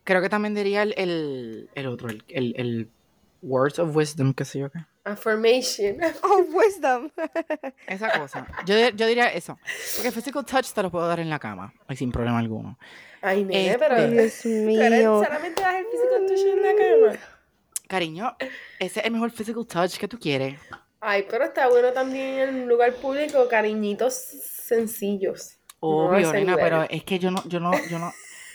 creo que también diría el, el, el otro, el, el, el words of wisdom, qué sé yo qué. Affirmation. Oh, wisdom. Esa cosa. Yo, yo diría eso. Porque physical touch te lo puedo dar en la cama, y sin problema alguno. Ay, nene, Este- pero. Dios ¿Tú eres, mío. solamente das el físico tuyo en la cama? Cariño, ese es el mejor physical touch que tú quieres. Ay, pero está bueno también en un lugar público, cariñitos sencillos. No Obvio, nena, nivel. pero es que yo no, yo no, yo no.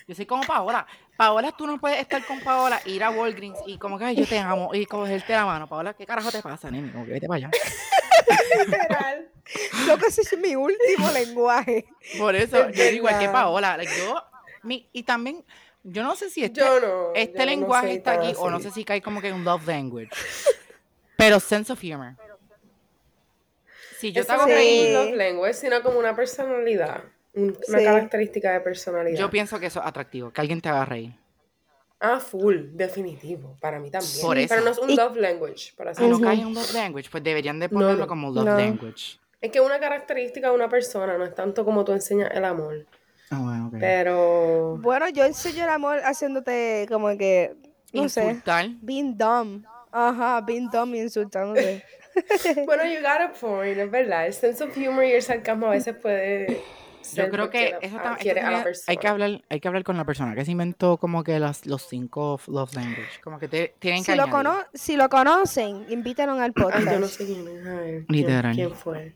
Yo soy como Paola. Paola, tú no puedes estar con Paola, ir a Walgreens y como que "Ay, yo te amo y cogerte la mano. Paola, ¿qué carajo te pasa, nene? Como que vete para allá. Literal. Loco, ese es mi último lenguaje. Por eso, Es yo digo igual que. Paola. like, yo, mi, y también, yo no sé si este, Yo no. este yo no lenguaje está aquí o no sé si cae como que en un love language. Pero sense of humor. Si yo te hago no es reír, un love language, sino como una personalidad. un- Una Sí. característica de personalidad. yo pienso que eso es atractivo, que alguien te haga reír. Ah, full, definitivo. Para mí también. Por eso. Pero no es un Y- love language, para Si no ser cae en un love language, pues deberían de No, ponerlo no. como love No. language. Es que es una característica de una persona, no es tanto como tú enseñas el amor. Ah, bueno, ok. Pero. Bueno, yo enseño el amor haciéndote como que, no sé, Insultar. being dumb. Ajá, being dumb y insultándote. Bueno, you got a point, es verdad. El sense of humor y el sarcasmo a veces puede. Yo ser creo porque que eso tam- adquiere esto a la también persona. hay que hablar, hay que hablar con la persona que se inventó como que las, los cinco love language. Como que te, tienen que Si lo, cono si lo conocen, invítanos al podcast. Ay, yo no sé quién es. A ver, ¿quién-. ¿Quién fue?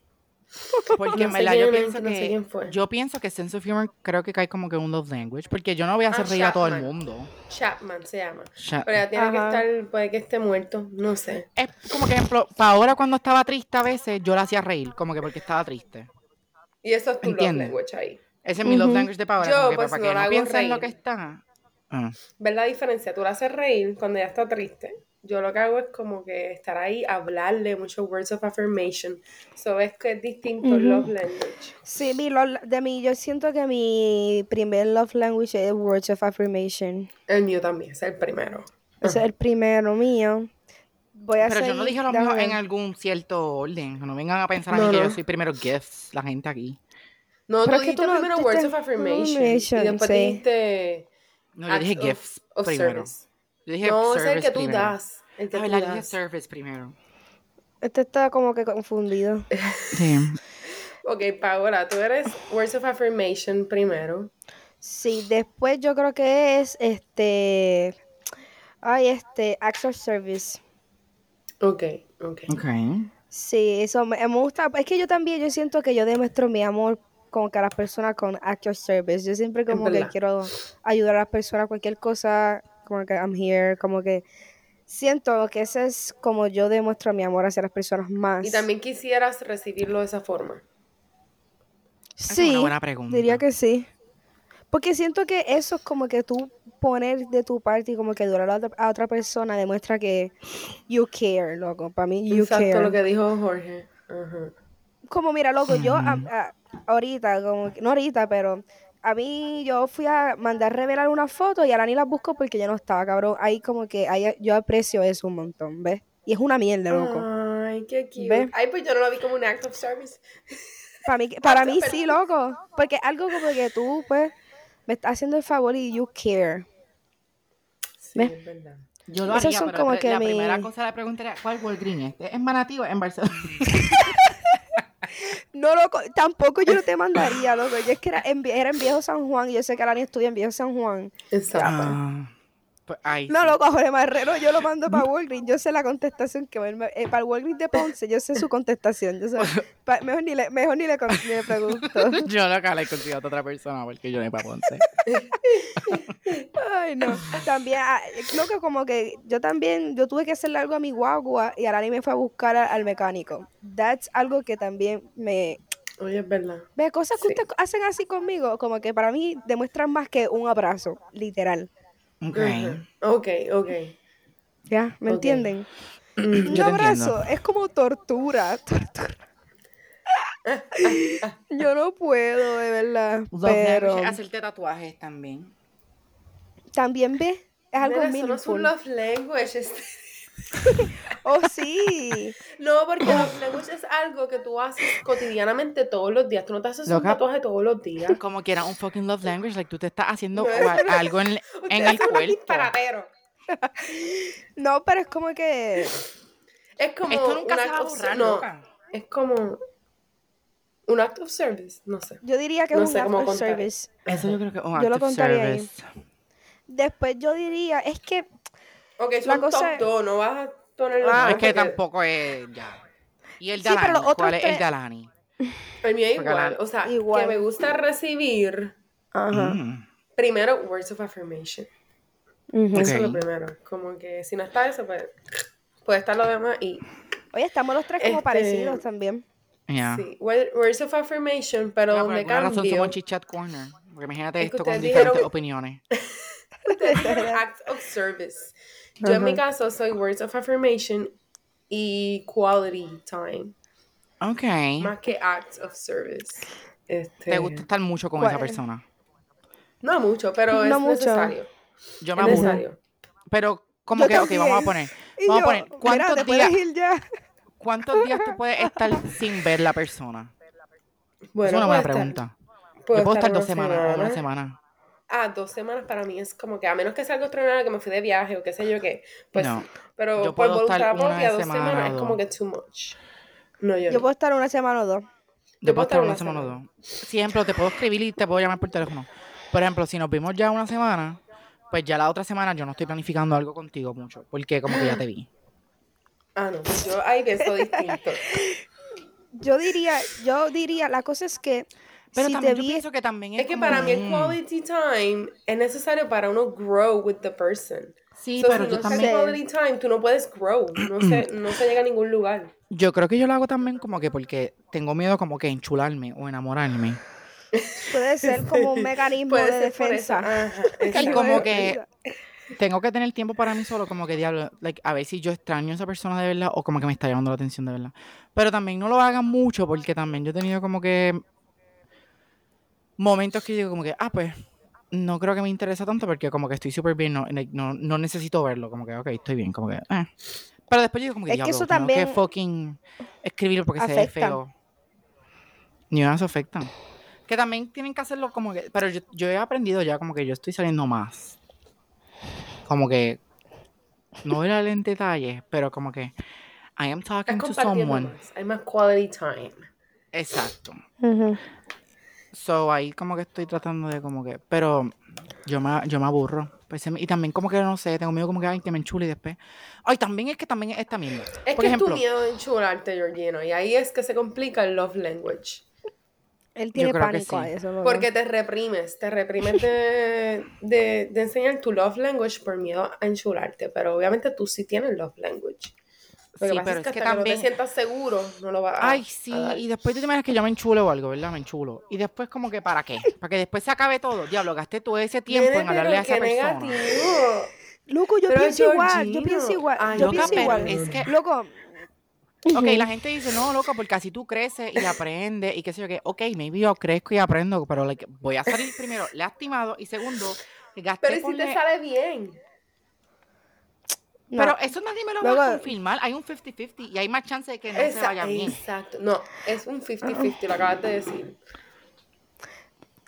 Porque No en sé verdad yo pienso no sé que yo pienso que sense of humor creo que cae como que un love language, porque yo no voy a hacer Ah, reír a todo el Chapman. mundo. Chapman se llama. Cha- Pero ya tiene Ajá. que estar, puede que esté muerto, no sé. Es como que ejemplo, Paola cuando estaba triste a veces yo la hacía reír, como que porque estaba triste. Y eso es tu love Entiende. language ahí. Ese es mi love Ujú. language de Paola, Yo, como que pues, para no que la no en lo que está. Ah. ¿Ves la diferencia? Tú la haces reír cuando ya está triste. Yo lo que hago es como que estar ahí, hablarle muchos words of affirmation. So ves que es distinto el love language. Sí, mi love- de mí, yo siento que mi primer love language es words of affirmation. El mío también, es el primero. Ese es el primero mío. Voy a Pero yo no seguir- dije los déjame míos en algún cierto orden. No vengan a pensar a No, mí que no. yo soy primero gifts, la gente aquí. No, Pero tú es que tú dijiste no- primero tú words te- of affirmation. affirmation, y después sí. dijiste No, yo dije of- gifts of primero. service. Yo dije No, es el que tú primero. das. El que Ah, tú yo dije service primero. Este está como que confundido. Sí. Ok, Paola, tú eres words of affirmation primero. Sí, después yo creo que es este. Ay, este, acts of service. Ok, ok. Ok. Sí, eso me, me gusta. Es que yo también, yo siento que yo demuestro mi amor como que a las personas con acts of service. Yo siempre como que quiero ayudar a las personas, cualquier cosa, como que I'm here, como que siento que ese es como yo demuestro mi amor hacia las personas más. Y también quisieras recibirlo de esa forma. Esa es sí, una buena pregunta. diría que sí. Porque siento que eso es como que tú poner de tu parte y como que durar a otra, a otra persona demuestra que you care, loco. Para mí, you Exacto care. lo que dijo Jorge. Como mira, loco, yo a- a- ahorita, como que- no ahorita, pero a mí yo fui a mandar revelar una foto y a ni la busco porque yo no estaba, cabrón. Ahí como que ahí yo aprecio eso un montón, ¿ves? Y es una mierda, loco. Ay, qué cute. ¿Ve? Ay, pues yo no lo vi como un act of service. Para mí, para mí sí, loco. Porque algo como que tú, pues, me estás haciendo el favor y you care. Sí, ¿Ve? es verdad. Yo lo Esos haría, son pero como la, que la mi- primera cosa la pregunta era, ¿cuál Walgreens? ¿Este ¿Es Manatí o en Barcelona? No, loco, tampoco yo no te mandaría, loco. Yo es que era en, vie- era en Viejo San Juan y yo sé que Alani estudia en Viejo San Juan. Exacto. Ah, pues No, sí. loco, a Jorge Marrero yo lo mando para Walgreens. Yo sé la contestación que me- eh, para el Walgreens de Ponce, yo sé su contestación. Yo sé, pa- mejor ni le, mejor ni le, con- ni le pregunto. Yo lo que le consigo a otra persona porque yo no he para Ponce. Ay, no. También, ah, loco, como que yo también, yo tuve que hacerle algo a mi guagua y Alani me fue a buscar a- al mecánico. That's algo que también me, Oye, es verdad. Ve, cosas que Sí. ustedes hacen así conmigo, como que para mí demuestran más que un abrazo, literal. Ok. Ok, ok. ¿Ya? ¿Me Ok. entienden? Yo Un abrazo entiendo. es como tortura. tortura. Yo no puedo, de verdad. Love Pero hacerte tatuajes también. también ve, es algo eso no es un love language. Oh, sí. No, porque love language es algo que tú haces cotidianamente todos los días. Tú no te haces un Loca. tatuaje todos los días. Como que era un fucking love language, like tú te estás haciendo No, algo en, el cuerpo. No, pero es como que. Es como Esto nunca un se va a act borrar, no, loca. Es como un act of service, no sé. Yo diría que No es un act of contar. service. Eso yo creo que es un Yo lo act of contaría ahí. service. Después yo diría, es que Ok, La son cosa- top 2, no vas a ponerlo No, Ah, es porque que tampoco es ya. ¿Y el Sí, pero Dalani? los otros ¿Cuál es el tres- Dalani? El mío es Porque igual, la- o sea, Igual. que me gusta recibir Ajá. Mm. primero words of affirmation. ujú. Eso es lo primero. Como que si no está eso, pues puede estar lo demás y Oye, estamos los tres como Este- parecidos también. Ya. sí. Word- Words of affirmation, pero Ah, por donde alguna razón cambio. somos chichat corner. Porque imagínate Es esto con ustedes diferentes dijeron- opiniones. Dijeron acts of service. Yo en mi caso soy words of affirmation y quality time, Ok. más que acts of service. Este, Te gusta estar mucho con ¿Cuál? esa persona. No mucho, pero No es mucho. necesario. Yo me Es aburro. necesario. Pero, como Yo que, ok, vamos a poner. Y Vamos a poner. ¿Cuántos días, puedes ir ya. ¿Cuántos días tú puedes estar sin ver la persona? Bueno, es una buena estar- pregunta. puedo Yo puedo estar dos semanas una semana. Ah, dos semanas para mí es como que a menos que sea algo extraordinario que me fui de viaje o qué sé yo qué, pues No. Pero yo por puedo estar voluntad propia, dos semana semanas es como que too much. No, yo, Yo no. puedo estar una semana o dos. Yo puedo estar una semana o dos. Si, ejemplo, te puedo escribir y te puedo llamar por teléfono. Por ejemplo, si nos vimos ya una semana, pues ya la otra semana yo no estoy planificando algo contigo mucho. Porque como que ya te vi. Ah, no, yo ahí pienso distinto. Yo diría, yo diría, la cosa es que Pero si te también yo vi, pienso que también es Es que como para mí el quality time es necesario para uno grow with the person. Sí, So, pero si yo no también... quality time, tú no puedes grow. No se, no se llega a ningún lugar. Yo creo que yo lo hago también como que porque tengo miedo como que enchularme o enamorarme. puede ser como un mecanismo Puede de ser por eso. defensa. Ajá, Y como que tengo que tener tiempo para mí solo, como que diablo, like, a ver si yo extraño a esa persona de verdad o como que me está llamando la atención de verdad. Pero también no lo hagan mucho porque también yo he tenido como que momentos que digo como que, ah, pues no creo que me interesa tanto porque como que estoy súper bien, no, no, no necesito verlo, como que, ok, estoy bien, como que, eh. Pero después yo digo como que, Es que eso tengo que también fucking escribirlo porque se ve feo. Ni una se afecta. Que también tienen que hacerlo como que, pero yo, yo he aprendido ya como que yo estoy saliendo más. Como que, no ver en detalles, pero como que, I am Estás talking to someone. más. Hay más quality time. Exacto. Ujú. So ahí como que estoy tratando de como que, pero yo me, yo me aburro. Pues, y también como que no sé, tengo miedo como que, ay, que me enchule y después. Ay, también es que también es esta mierda. Es Por que ejemplo, es tu miedo de enchularte, Georgino, y ahí es que se complica el love language. Él tiene pánico a eso. Porque te reprimes, te reprimes de, de, de enseñar tu love language por miedo a enchularte, pero obviamente tú sí tienes love language. Lo que Sí, pasa pero es que es que hasta que no también- te sientas seguro, no lo vas a Ay, sí, a dar. y después tú te imaginas que yo me enchulo o algo, ¿verdad? Me enchulo. Y después como que, ¿para qué? Para que después se acabe todo. Diablo, gasté todo ese tiempo en hablarle a esa persona. negativo. Loco, yo Pero, pienso igual, yo pienso igual, ay, yo Loca, pienso igual. es que, Loco, ok, la gente dice, no, loca, porque así tú creces y aprendes y qué sé yo qué. Ok, maybe yo crezco y aprendo, pero like, voy a salir primero lastimado y segundo, gasté Pero ¿y si ponle- te sale bien? No. Pero eso nadie me lo va a confirmar. Hay un 50-50 y hay más chance de que no se vaya bien. Exacto. No, es un 50-50, lo acabas de decir.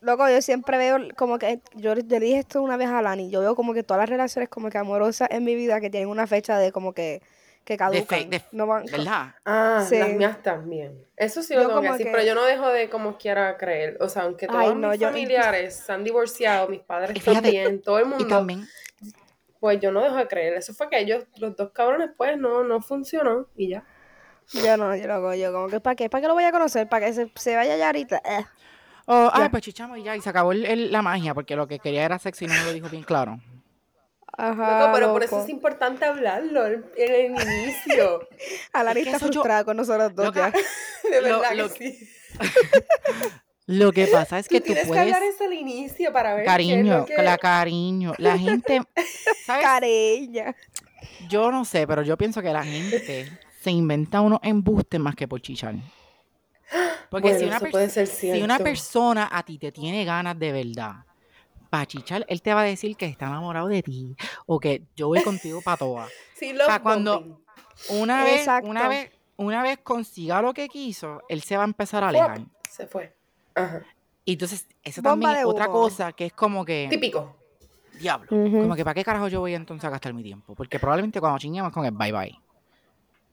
Loco, yo siempre veo como que, yo le dije esto una vez a Lani, yo veo como que todas las relaciones como que amorosas en mi vida que tienen una fecha de como que, que De caducan. fe, de, no van, ¿Verdad? Ah, Sí. las mías también. Eso sí Yo lo tengo que decir, que- pero yo no dejo de como quiera creer. O sea, aunque todos Ay, no, mis yo- familiares se han divorciado, mis padres Y fíjate, también, todo el Y mundo, también, pues yo no dejo de creer. Eso fue que ellos, los dos cabrones, pues no, no funcionó y ya. yo no, yo loco, yo como que, ¿para qué? ¿Para qué lo voy a conocer? ¿Para que se, se vaya ya ahorita? Eh. oh, Ya. pues chichamos y ya, y se acabó el- el- la magia, porque lo que quería era sexo y no me lo dijo bien claro. Ajá, Loco, pero por eso es importante hablarlo en el inicio. A Lani Es está yo- frustrada con nosotros dos Loca, ya. De Lo- verdad lo- que sí. Lo que pasa es que Tú tú tienes que puedes, hablar eso al inicio para ver qué es cariño, lo que... la cariño, la gente, ¿sabes? Careña. Yo no sé, pero yo pienso que la gente se inventa unos embustes más que por chichar. Porque Bueno, si, una puede ser si una persona a ti te tiene ganas de verdad, para chichar, él te va a decir que está enamorado de ti o que yo voy contigo para todas. Sí, love pa' cuando-. Una vez, Exacto. una vez, una vez consiga lo que quiso, él se va a empezar a alejar. Se fue. Ajá. Y entonces, eso Bomba también es otra cosa que es como que, Típico. diablo, como que para qué carajo yo voy entonces a gastar mi tiempo. Porque probablemente cuando chinguemos con el bye bye.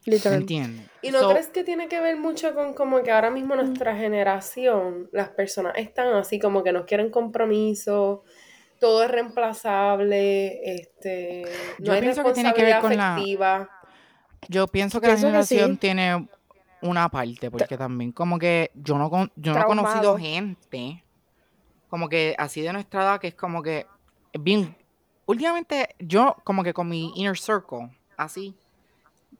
¿Me Literal. entiendes? ¿Y no So, crees que tiene que ver mucho con como que ahora mismo nuestra generación, las personas están así como que no quieren compromiso, todo es reemplazable, este, no Yo hay pienso que tiene que ver responsabilidad con la- afectiva. Yo pienso que la Pienso que generación sí. tiene una parte, porque también como que yo no, con- yo no he conocido gente como que así de nuestra edad que es como que bien... Últimamente yo como que con mi inner circle, así,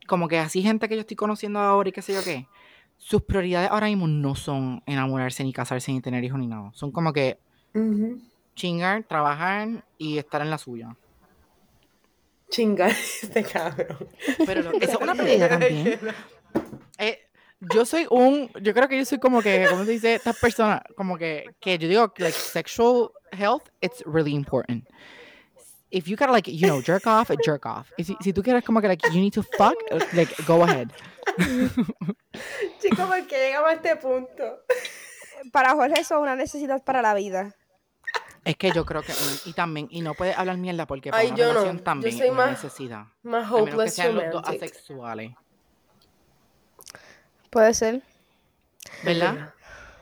como que así gente que yo estoy conociendo ahora y qué sé yo qué, sus prioridades ahora mismo no son enamorarse ni casarse ni tener hijos ni nada. Son como que chingar, trabajar y estar en la suya. Chingar este cabrón. Pero lo- eso es una pérdida también. Eh, yo soy un, yo creo que yo soy como que, ¿cómo se dice? Estas personas, como que, que yo digo, like, sexual health, it's really important. If you gotta, like, you know, jerk off, jerk off. Y si, si tú quieres como que, like, you need to fuck, like, go ahead. Chicos, ¿por qué llegamos a este punto? Para Jorge eso es una necesidad para la vida. Es que yo creo que, y también, y no puedes hablar mierda porque para Ay, una yo no. relación Yo también soy es una más- necesidad. Más A menos que hopeless sean los dos asexuales. Puede ser. ¿Verdad?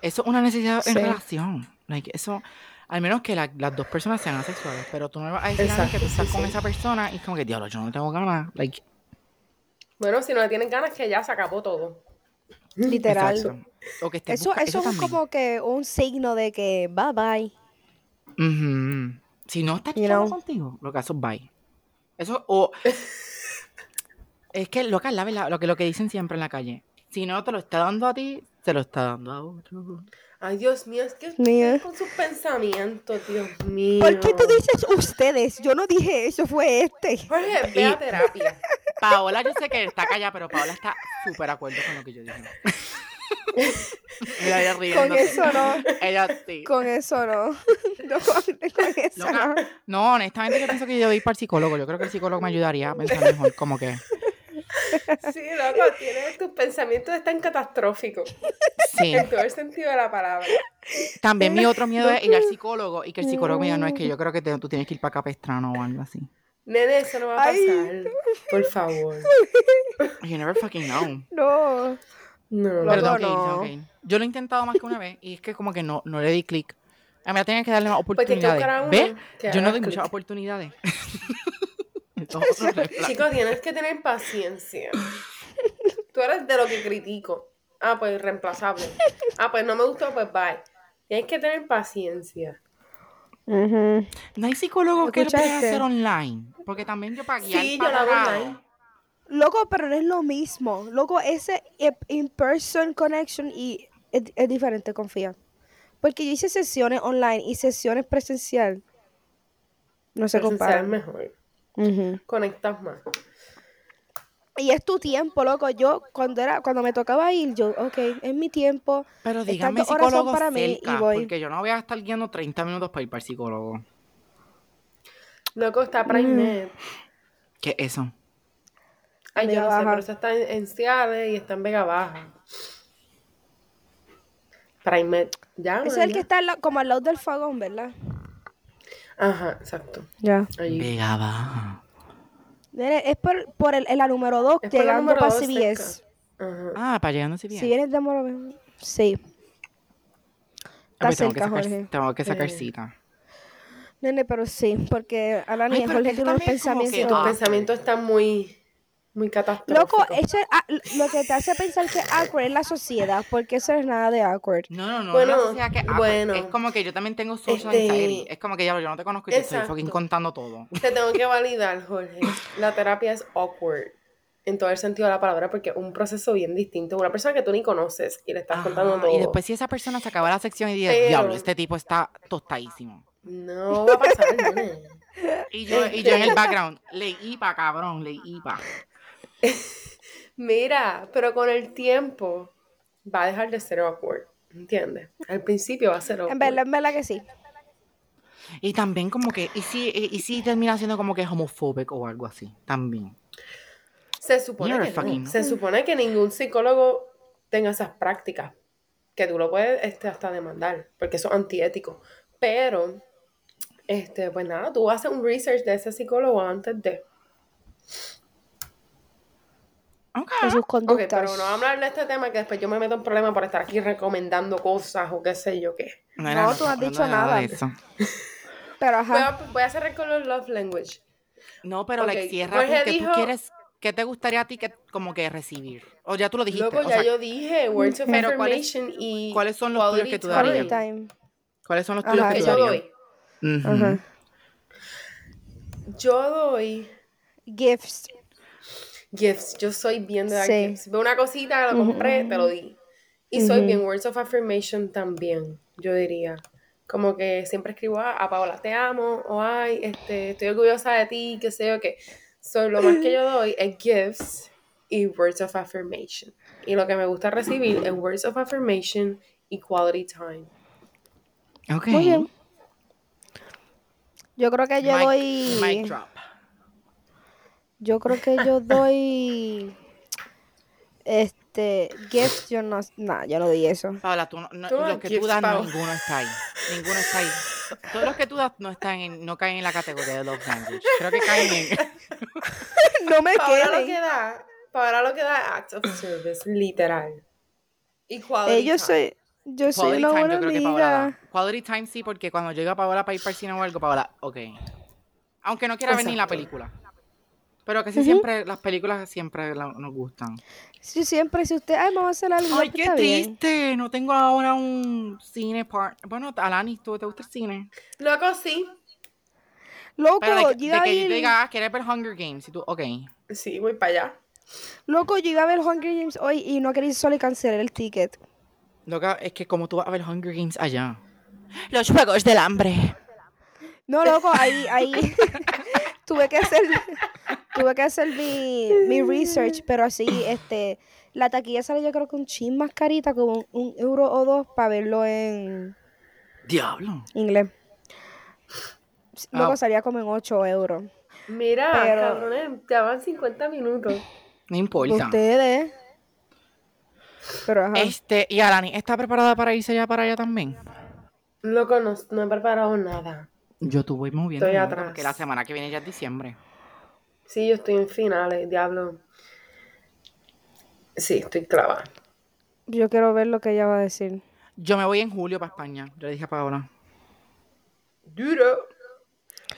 Eso es una necesidad en relación. Like, eso, al menos que la- las dos personas sean asexuales, pero tú no vas a decir mí que tú Exacto, estás sí, con sí. esa persona y es como que, diablo, yo no tengo ganas. Like, Bueno, si no le tienen ganas, que ya se acabó todo. Literal. exacto. O que estés Eso, busca- eso es también. como que un signo de que bye bye. Si no estás You contigo, lo que haces es bye. Eso, o. es que, loca, la verdad, lo que, lo que dicen siempre en la calle. Si no te lo está dando a ti, se lo está dando a otro. Ay, Dios mío, es que Mía. ustedes con sus pensamientos, Dios mío. ¿Por qué tú dices ustedes? Yo no dije eso, fue este. Jorge, ve Y- a terapia. Paola, yo sé que está callada, pero Paola está súper de acuerdo con lo que yo dije. ella, ella Con riéndose. eso no. Ella sí. Con eso no. No, con, con eso Loca, no. No, honestamente yo pienso que yo voy a ir para el psicólogo. Yo creo que el psicólogo me ayudaría a pensar mejor, como que... Sí, loco, tienes tus pensamientos están catastróficos. Sí. En todo el sentido de la palabra. También mi otro miedo es ir al psicólogo y que el psicólogo me diga, no, es que yo creo que te- tú tienes que ir para Capestrano o algo así. Nene, eso no va a Ay. pasar. Por favor. You never fucking know. No. No. Tengo no. que ir. Yo lo he intentado más que una vez y es que como que no, no le di clic. A mí tenía que darle más Pues oportunidades. uno ¿Ves? Yo no doy muchas clic. oportunidades. Esto es otro red flag. Chicos, tienes que tener paciencia. Tú eres de lo que critico. Ah, pues reemplazable. Ah, pues no me gustó, pues bye. Tienes que tener paciencia. No hay psicólogos que lo puedan ¿Escuchaste? hacer online. Porque también yo pagué Sí, yo hago online. Loco, pero no es lo mismo. Loco, ese in-person connection y es, es diferente, confía. Porque yo hice sesiones online y sesiones presencial. No se Presencial es comparan. Conectas más. Y es tu tiempo, loco. Yo, cuando era, cuando me tocaba ir, yo, ok, es mi tiempo. Pero son psicólogos para mí y cerca, voy. porque yo no voy a estar guiando 30 minutos para ir para el psicólogo. Loco, está PrimeNet. ¿Qué es eso? Ay, yo no sé, pero eso está en, en Seattle y está en Vega Baja. PrimeNet. Ya, Ese es el que está al como al lado del fogón, ¿verdad? Ajá, exacto. Ya. Vega Baja. Es por, por el, la número 2, Es por la llegando para dos CBS. cerca. Ajá. Ah, para allá no sé bien. Si vienes de Moro, sí. Ah, Está pues tengo, que cerca, sacar, Jorge. tengo que sacar Sí. cita. Nene, pero sí, porque Ay, y pero Jorge eso tienen unos es como que, Sí, pensamientos. tus ah, pensamientos están muy, muy catastróficos. Loco, eso es- ah, lo que te hace pensar que awkward es la sociedad, porque eso es nada de awkward. No, no, no. Bueno, no es sociedad que awkward. bueno. Es como que yo también tengo social Este- anxiety. Es como que ya yo no te conozco y te estoy Exacto. fucking contando todo. Te tengo que validar, Jorge. La terapia es awkward. En todo el sentido de la palabra, porque es un proceso bien distinto. Una persona que tú ni conoces y le estás contando Ajá, todo. Y después si esa persona se acaba la sección y dice, Pero- diablo, este tipo está tostadísimo. No va a pasar, nene. Y yo, y yo en el background, leí IPA, cabrón, leí IPA. Mira, pero con el tiempo va a dejar de ser awkward. ¿Entiendes? Al principio va a ser awkward. En verdad, en verdad que sí. Y también como que, y si, y si termina siendo como que homofóbico o algo así, también. Se supone You're que no. fucking- Se supone que ningún psicólogo tenga esas prácticas. Que tú lo puedes este, hasta demandar, porque eso es antiético. Pero, este, pues nada, tú haces un research de ese psicólogo antes de. Ok. En sus conductas. pero no vamos a hablar de este tema que después yo me meto en problemas por estar aquí recomendando cosas o qué sé yo qué. No, era- tú no has dicho de nada. de eso. Pero Voy ajá. a, voy a cerrar con los love language. No, pero Ok, like, cierra porque dijo- tú quieres, ¿qué te gustaría a ti que como que recibir? O ya tú lo dijiste. Loco, o ya sea, yo dije words of Pero ¿cuáles- affirmation y. cuáles son los tuyos que tú darías? Time. ¿Cuáles son los Ajá, tuyos que Que tú yo darías? doy. Ujú. Ajá. Yo doy Gifts. Gifts. Yo soy bien de dar Sí. gifts. Veo una cosita, lo compré, te lo di. Y soy bien words of affirmation también, yo diría. Como que siempre escribo "Ah, a, a Paola, te amo, o ay, este, estoy orgullosa de ti, qué sé yo qué. So, lo más que yo doy es gifts y words of affirmation. Y lo que me gusta recibir es words of affirmation y quality time. Ok. Muy bien. Yo creo que yo Mic- doy. mic drop. Yo creo que yo doy. Este. Gifts, yo no. Nah, yo no di eso. Paola, tú no, no- Tú no los que tú das, no, ninguno está ahí. Ninguno está ahí. Todos los que tú das no están en, no caen en la categoría de love language. Creo que caen en. No me Paola lo que da, Paola lo que da es acts of service, literal. Y quality Eh, yo time. soy. Yo soy Quality una time, buena yo creo que Paola da. Quality time sí, porque cuando llega Paola para ir para el cine o algo, Paola, ok. Aunque no quiera venir la Exacto. película. Pero casi siempre, las películas siempre la- nos gustan. Sí, siempre, si usted. Ay, vamos a hacer algo. Ay, pues qué bien. triste. No tengo ahora un cine part. Bueno, Alani, ¿tú te gusta el cine? Loco, sí. Loco, Pero de, yo que- iba de a que yo te ir. diga, ah, ¿quieres ver Hunger Games? Y tú, ok. Sí, voy para allá. Loco, yo iba a ver Hunger Games hoy y no quería solo y cancelar el ticket. Loca, es que como tú vas a ver Hunger Games allá. Los Juegos del Hambre. No, loco, ahí, ahí tuve que hacer, tuve que hacer mi, mi research, pero así, este, la taquilla sale yo creo que un chin más carita, como un, un euro o dos para verlo en Diablo. inglés. Luego Ah. salía como en 8 euros. Mira, Pero- cabrones, ya van 50 minutos. No importa. Ustedes. Pero ajá. Este, y Alani, ¿está preparada para irse ya para allá también? Loco, no, no he preparado nada. Yo te voy moviendo. Estoy atrás. Porque la semana que viene ya es diciembre. Sí, yo estoy en finales, diablo. Sí, estoy clavada. Yo quiero ver lo que ella va a decir. Yo me voy en julio para España. Yo le dije a Paola. Duro.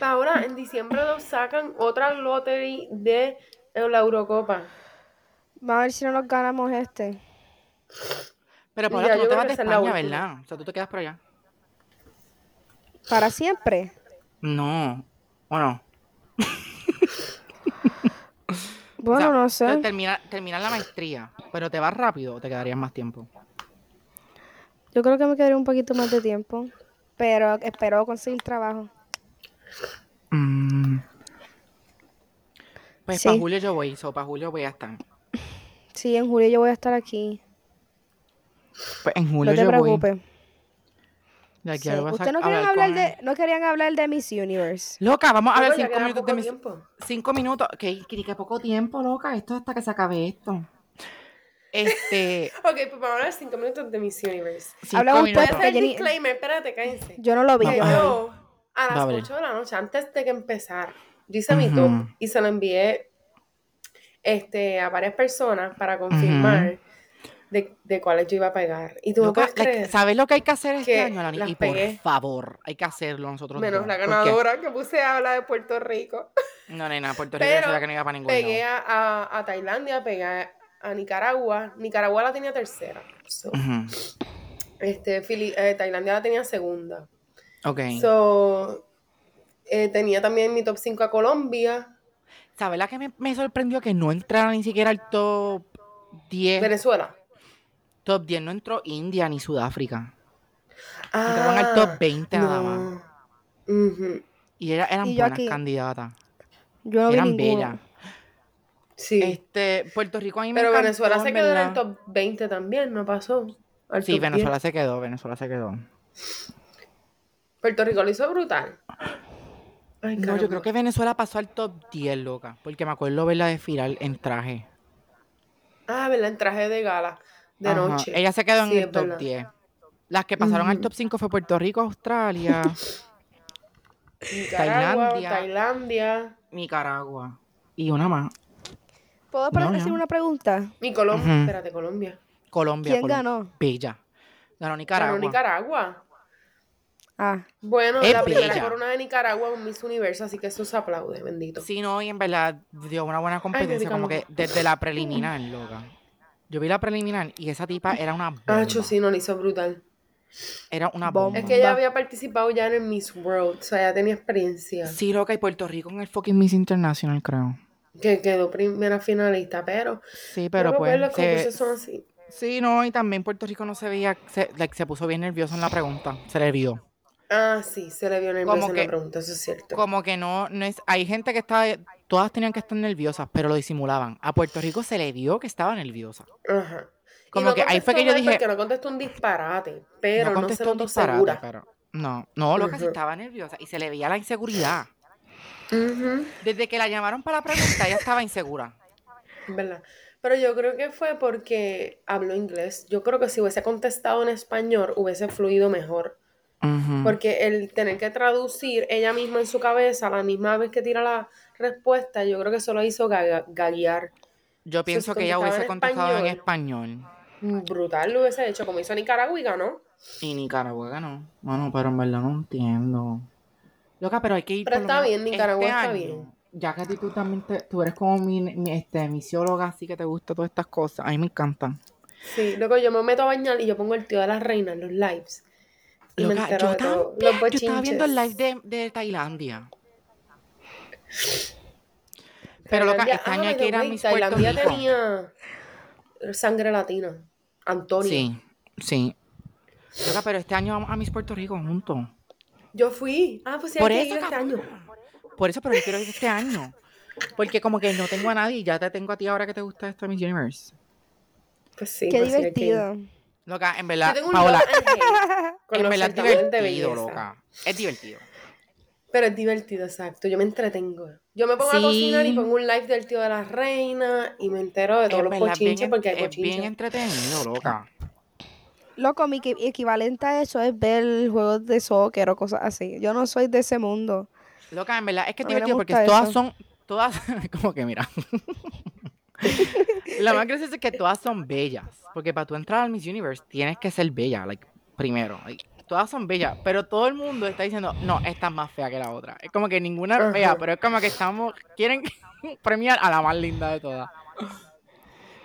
Ahora, en diciembre nos sacan otra lottery de la Eurocopa. Vamos a ver si no nos ganamos este. Pero ya tú no yo te vas de España. ¿verdad? O sea, tú te quedas por allá. Para siempre. No. ¿O no? Bueno, O sea, no sé. Terminar, terminar la maestría, pero te vas rápido o te quedarías más tiempo. Yo creo que me quedaría un poquito más de tiempo. Pero espero conseguir trabajo. Mm. Pues Sí. para julio yo voy, so para julio voy a estar. Sí, en julio yo voy a estar aquí. Pues en julio No te yo preocupes. voy. De aquí Sí. a- vas a Ustedes no querían hablar hablar de, no querían hablar de Miss Universe. Loca, vamos a ver ya cinco minutos de mis... tiempo. Cinco minutos. Que, que, que poco tiempo, loca. Esto hasta que se acabe esto. Este. Ok, pues vamos a hablar cinco minutos de Miss Universe. cinco Habla usted, Voy a minutos. hacer el disclaimer, espérate, cállense. Yo no lo vi. Yo, a las ver. 8 de la noche, antes de que empezara, yo hice mi top y se lo envié este, a varias personas para confirmar de, de cuáles yo iba a pegar. Y tú no Loca, puedes like, creer, ¿Sabes lo que hay que hacer este que año, Lani? las Y por pegué. favor, hay que hacerlo nosotros menos dos. la ganadora que puse a hablar de Puerto Rico. No, nena, Puerto Rico Pero sabía que no iba para ningún Pegué lado. a, a- a Tailandia, pegué a, Nicaragua. Nicaragua la tenía tercera. So, este, Fili- eh, Tailandia la tenía segunda. Ok. So, eh, tenía también mi top 5 a Colombia, ¿Sabes la que me, me sorprendió? Que no entrara ni siquiera al top 10. Venezuela. Top 10 no entró India ni Sudáfrica. Ah, Entraron al top 20 nada más. Y era- eran Y buenas aquí. candidatas. Yo no eran bellas. Sí. Este, Puerto Rico a mí me Pero encantó, Venezuela se quedó en el top 20 también, no pasó. Sí, Venezuela 10. se quedó, Venezuela se quedó. Puerto Rico lo hizo brutal. Ay, No, yo creo que Venezuela pasó al top 10, loca. Porque me acuerdo verla desfilar en traje. Ah, ¿verdad? En traje de gala, de Ajá. noche. Ella se quedó en Sí, el es top verdad. 10. Las que pasaron al top 5 fue Puerto Rico, Australia, Nicaragua, Tailandia. Tailandia. Nicaragua. Y una más. ¿Puedo No, una pregunta? Y Colombia. Espérate, Colombia. Colombia. ¿Quién Colombia. ganó? Bella. Ganó Ganó Nicaragua. Nicaragua. Ah, Bueno, Es la primera bella. corona de Nicaragua un Miss Universo, así que eso se aplaude, bendito. Sí, no, y en verdad dio una buena competencia. como que desde la preliminar, loca. Yo vi la preliminar y esa tipa era una bomba. Ah, yo sí, no lo hizo brutal. Era una Bomba. bomba. Es que ella había participado ya en el Miss World, o sea, ya tenía experiencia. Sí, loca, y Puerto Rico en el fucking Miss International, creo. Que quedó primera finalista, pero. Sí, pero pues. los se- son así. Sí, no, y también Puerto Rico no se veía, se, like, se puso bien nervioso en la pregunta, se le vio. Ah, sí, se le vio nervioso Como en la que- pregunta, eso es cierto. Como que no, no es, hay gente que está, todas tenían que estar nerviosas, pero lo disimulaban. A Puerto Rico se le vio que estaba nerviosa. Ajá. Como no que ahí fue que yo dije, Porque no contestó un disparate, pero no, se contestó un notó disparate, segura. pero no, no, loca, sí Ujú. estaba nerviosa y se le veía la inseguridad. Ujú, Desde que la llamaron para la pregunta, ella estaba insegura. ¿Verdad? Pero yo creo que fue porque habló inglés. Yo creo que si hubiese contestado en español hubiese fluido mejor. Porque el tener que traducir ella misma en su cabeza la misma vez que tira la respuesta, yo creo que eso lo hizo gaguear. Yo pienso que ella hubiese contestado en en español. Brutal lo hubiese hecho, como hizo Nicaragua ganó. Y Nicaragua ganó. Bueno, pero en verdad no entiendo. Loca, pero hay que ir Pero está bien, Nicaragua este está año, bien. Ya que a ti tú también te- tú eres como mi, mi, este, misióloga, así que te gustan todas estas cosas. A mí me encantan. Sí, luego yo me meto a bañar y yo pongo el tío de las reinas en los lives. Y me Loca, entero yo de todo. también. Los Yo estaba viendo el live de, de Tailandia. Pero loca, Tailandia- este ah, año hay que ir a way, Miss Puerto Tailandia Rico. tenía sangre latina. Antonio. Sí, sí. Loca, pero este año vamos a Miss Puerto Rico juntos. Yo fui. Ah, pues sí, Por hay que eso, ir este cabrón. año. Por eso, pero yo quiero ir este año. Porque como que no tengo a nadie y ya te tengo a ti ahora que te gusta esta Miss Universe. Pues sí, qué pues sí, Loca, en verdad, tengo un Paola, en verdad es divertido, loca. Es divertido. Pero es divertido, exacto. Yo me entretengo. Yo me pongo a cocinar y pongo un live del tío de las reinas y me entero de todos los verdad, bochinches bien, porque hay es bien bochinches. entretenido, loca. Loco, mi equi- equivalente a eso es ver juegos de soccer o cosas así. Yo no soy de ese mundo. Loca, en verdad, es que es divertido porque todas eso. son, todas, como que mira. La más graciosa es que todas son bellas. Porque para tú entrar al Miss Universe tienes que ser bella, like, primero. like, todas son bellas, pero todo el mundo está diciendo, no, esta es más fea que la otra. Es como que ninguna es fea, pero es como que estamos, quieren premiar a la más linda de todas.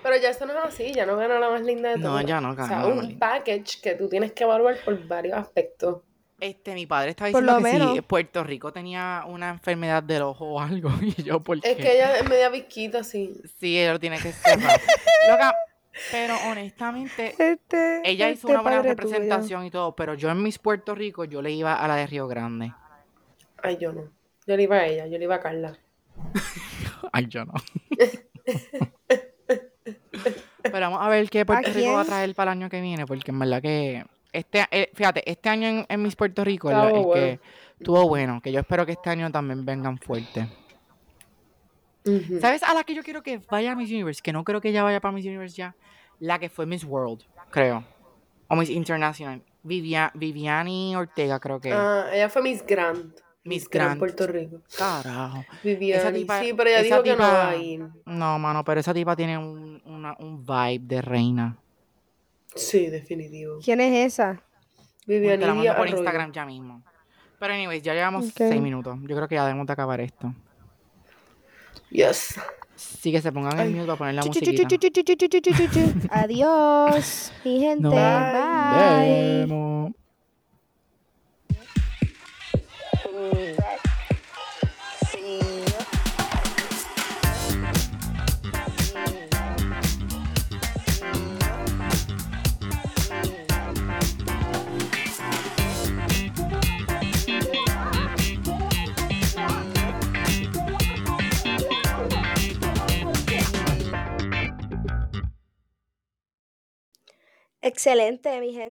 Pero ya eso no es así, ya no gana la más linda de No, todas. ya no O sea, gana la más un linda. package que tú tienes que evaluar por varios aspectos. Este, mi padre estaba diciendo que si menos. Puerto Rico tenía una enfermedad del ojo o algo, y yo, ¿por qué? Es que ella es media visquita, sí. Sí, ella lo tiene que cerrar. Loca, pero honestamente, Este, ella hizo este una buena tuyo. representación y todo, pero yo en mis Puerto Rico, yo le iba a la de Río Grande. Ay, yo no. Yo le iba a ella, yo le iba a Carla. Ay, yo no. Pero vamos a ver qué Puerto Rico va a traer para el año que viene, porque en verdad que este, eh, fíjate, este año en, en Miss Puerto Rico, el, Estuvo el bueno. que estuvo bueno, que yo espero que este año también vengan fuertes. Ujú. ¿Sabes a la que yo quiero que vaya a Miss Universe? Que no creo que ella vaya para Miss Universe ya. La que fue Miss World, creo. O Miss International. Vivia, Viviani Ortega, creo que. Ah, ella fue Miss Grant. Miss Grant Grant. Puerto Rico. Carajo. Viviani. tipa- sí, pero ella esa dijo que no va a ir. No, mano, pero esa tipa tiene un, una- un vibe de reina. Sí, definitivo. ¿Quién es esa? Viviani Te la mando por Arroyo. Instagram ya mismo. Pero anyways, ya llevamos Ok. seis minutos. Yo creo que ya debemos de acabar esto. Yes. Sí que se pongan el Ay. mute para poner la Chu, chu, chu, musiquita. chu, chu, chu, chu, chu, chu, chu. Adiós, mi gente. Nos Bye. vemos. Excelente, mi gente.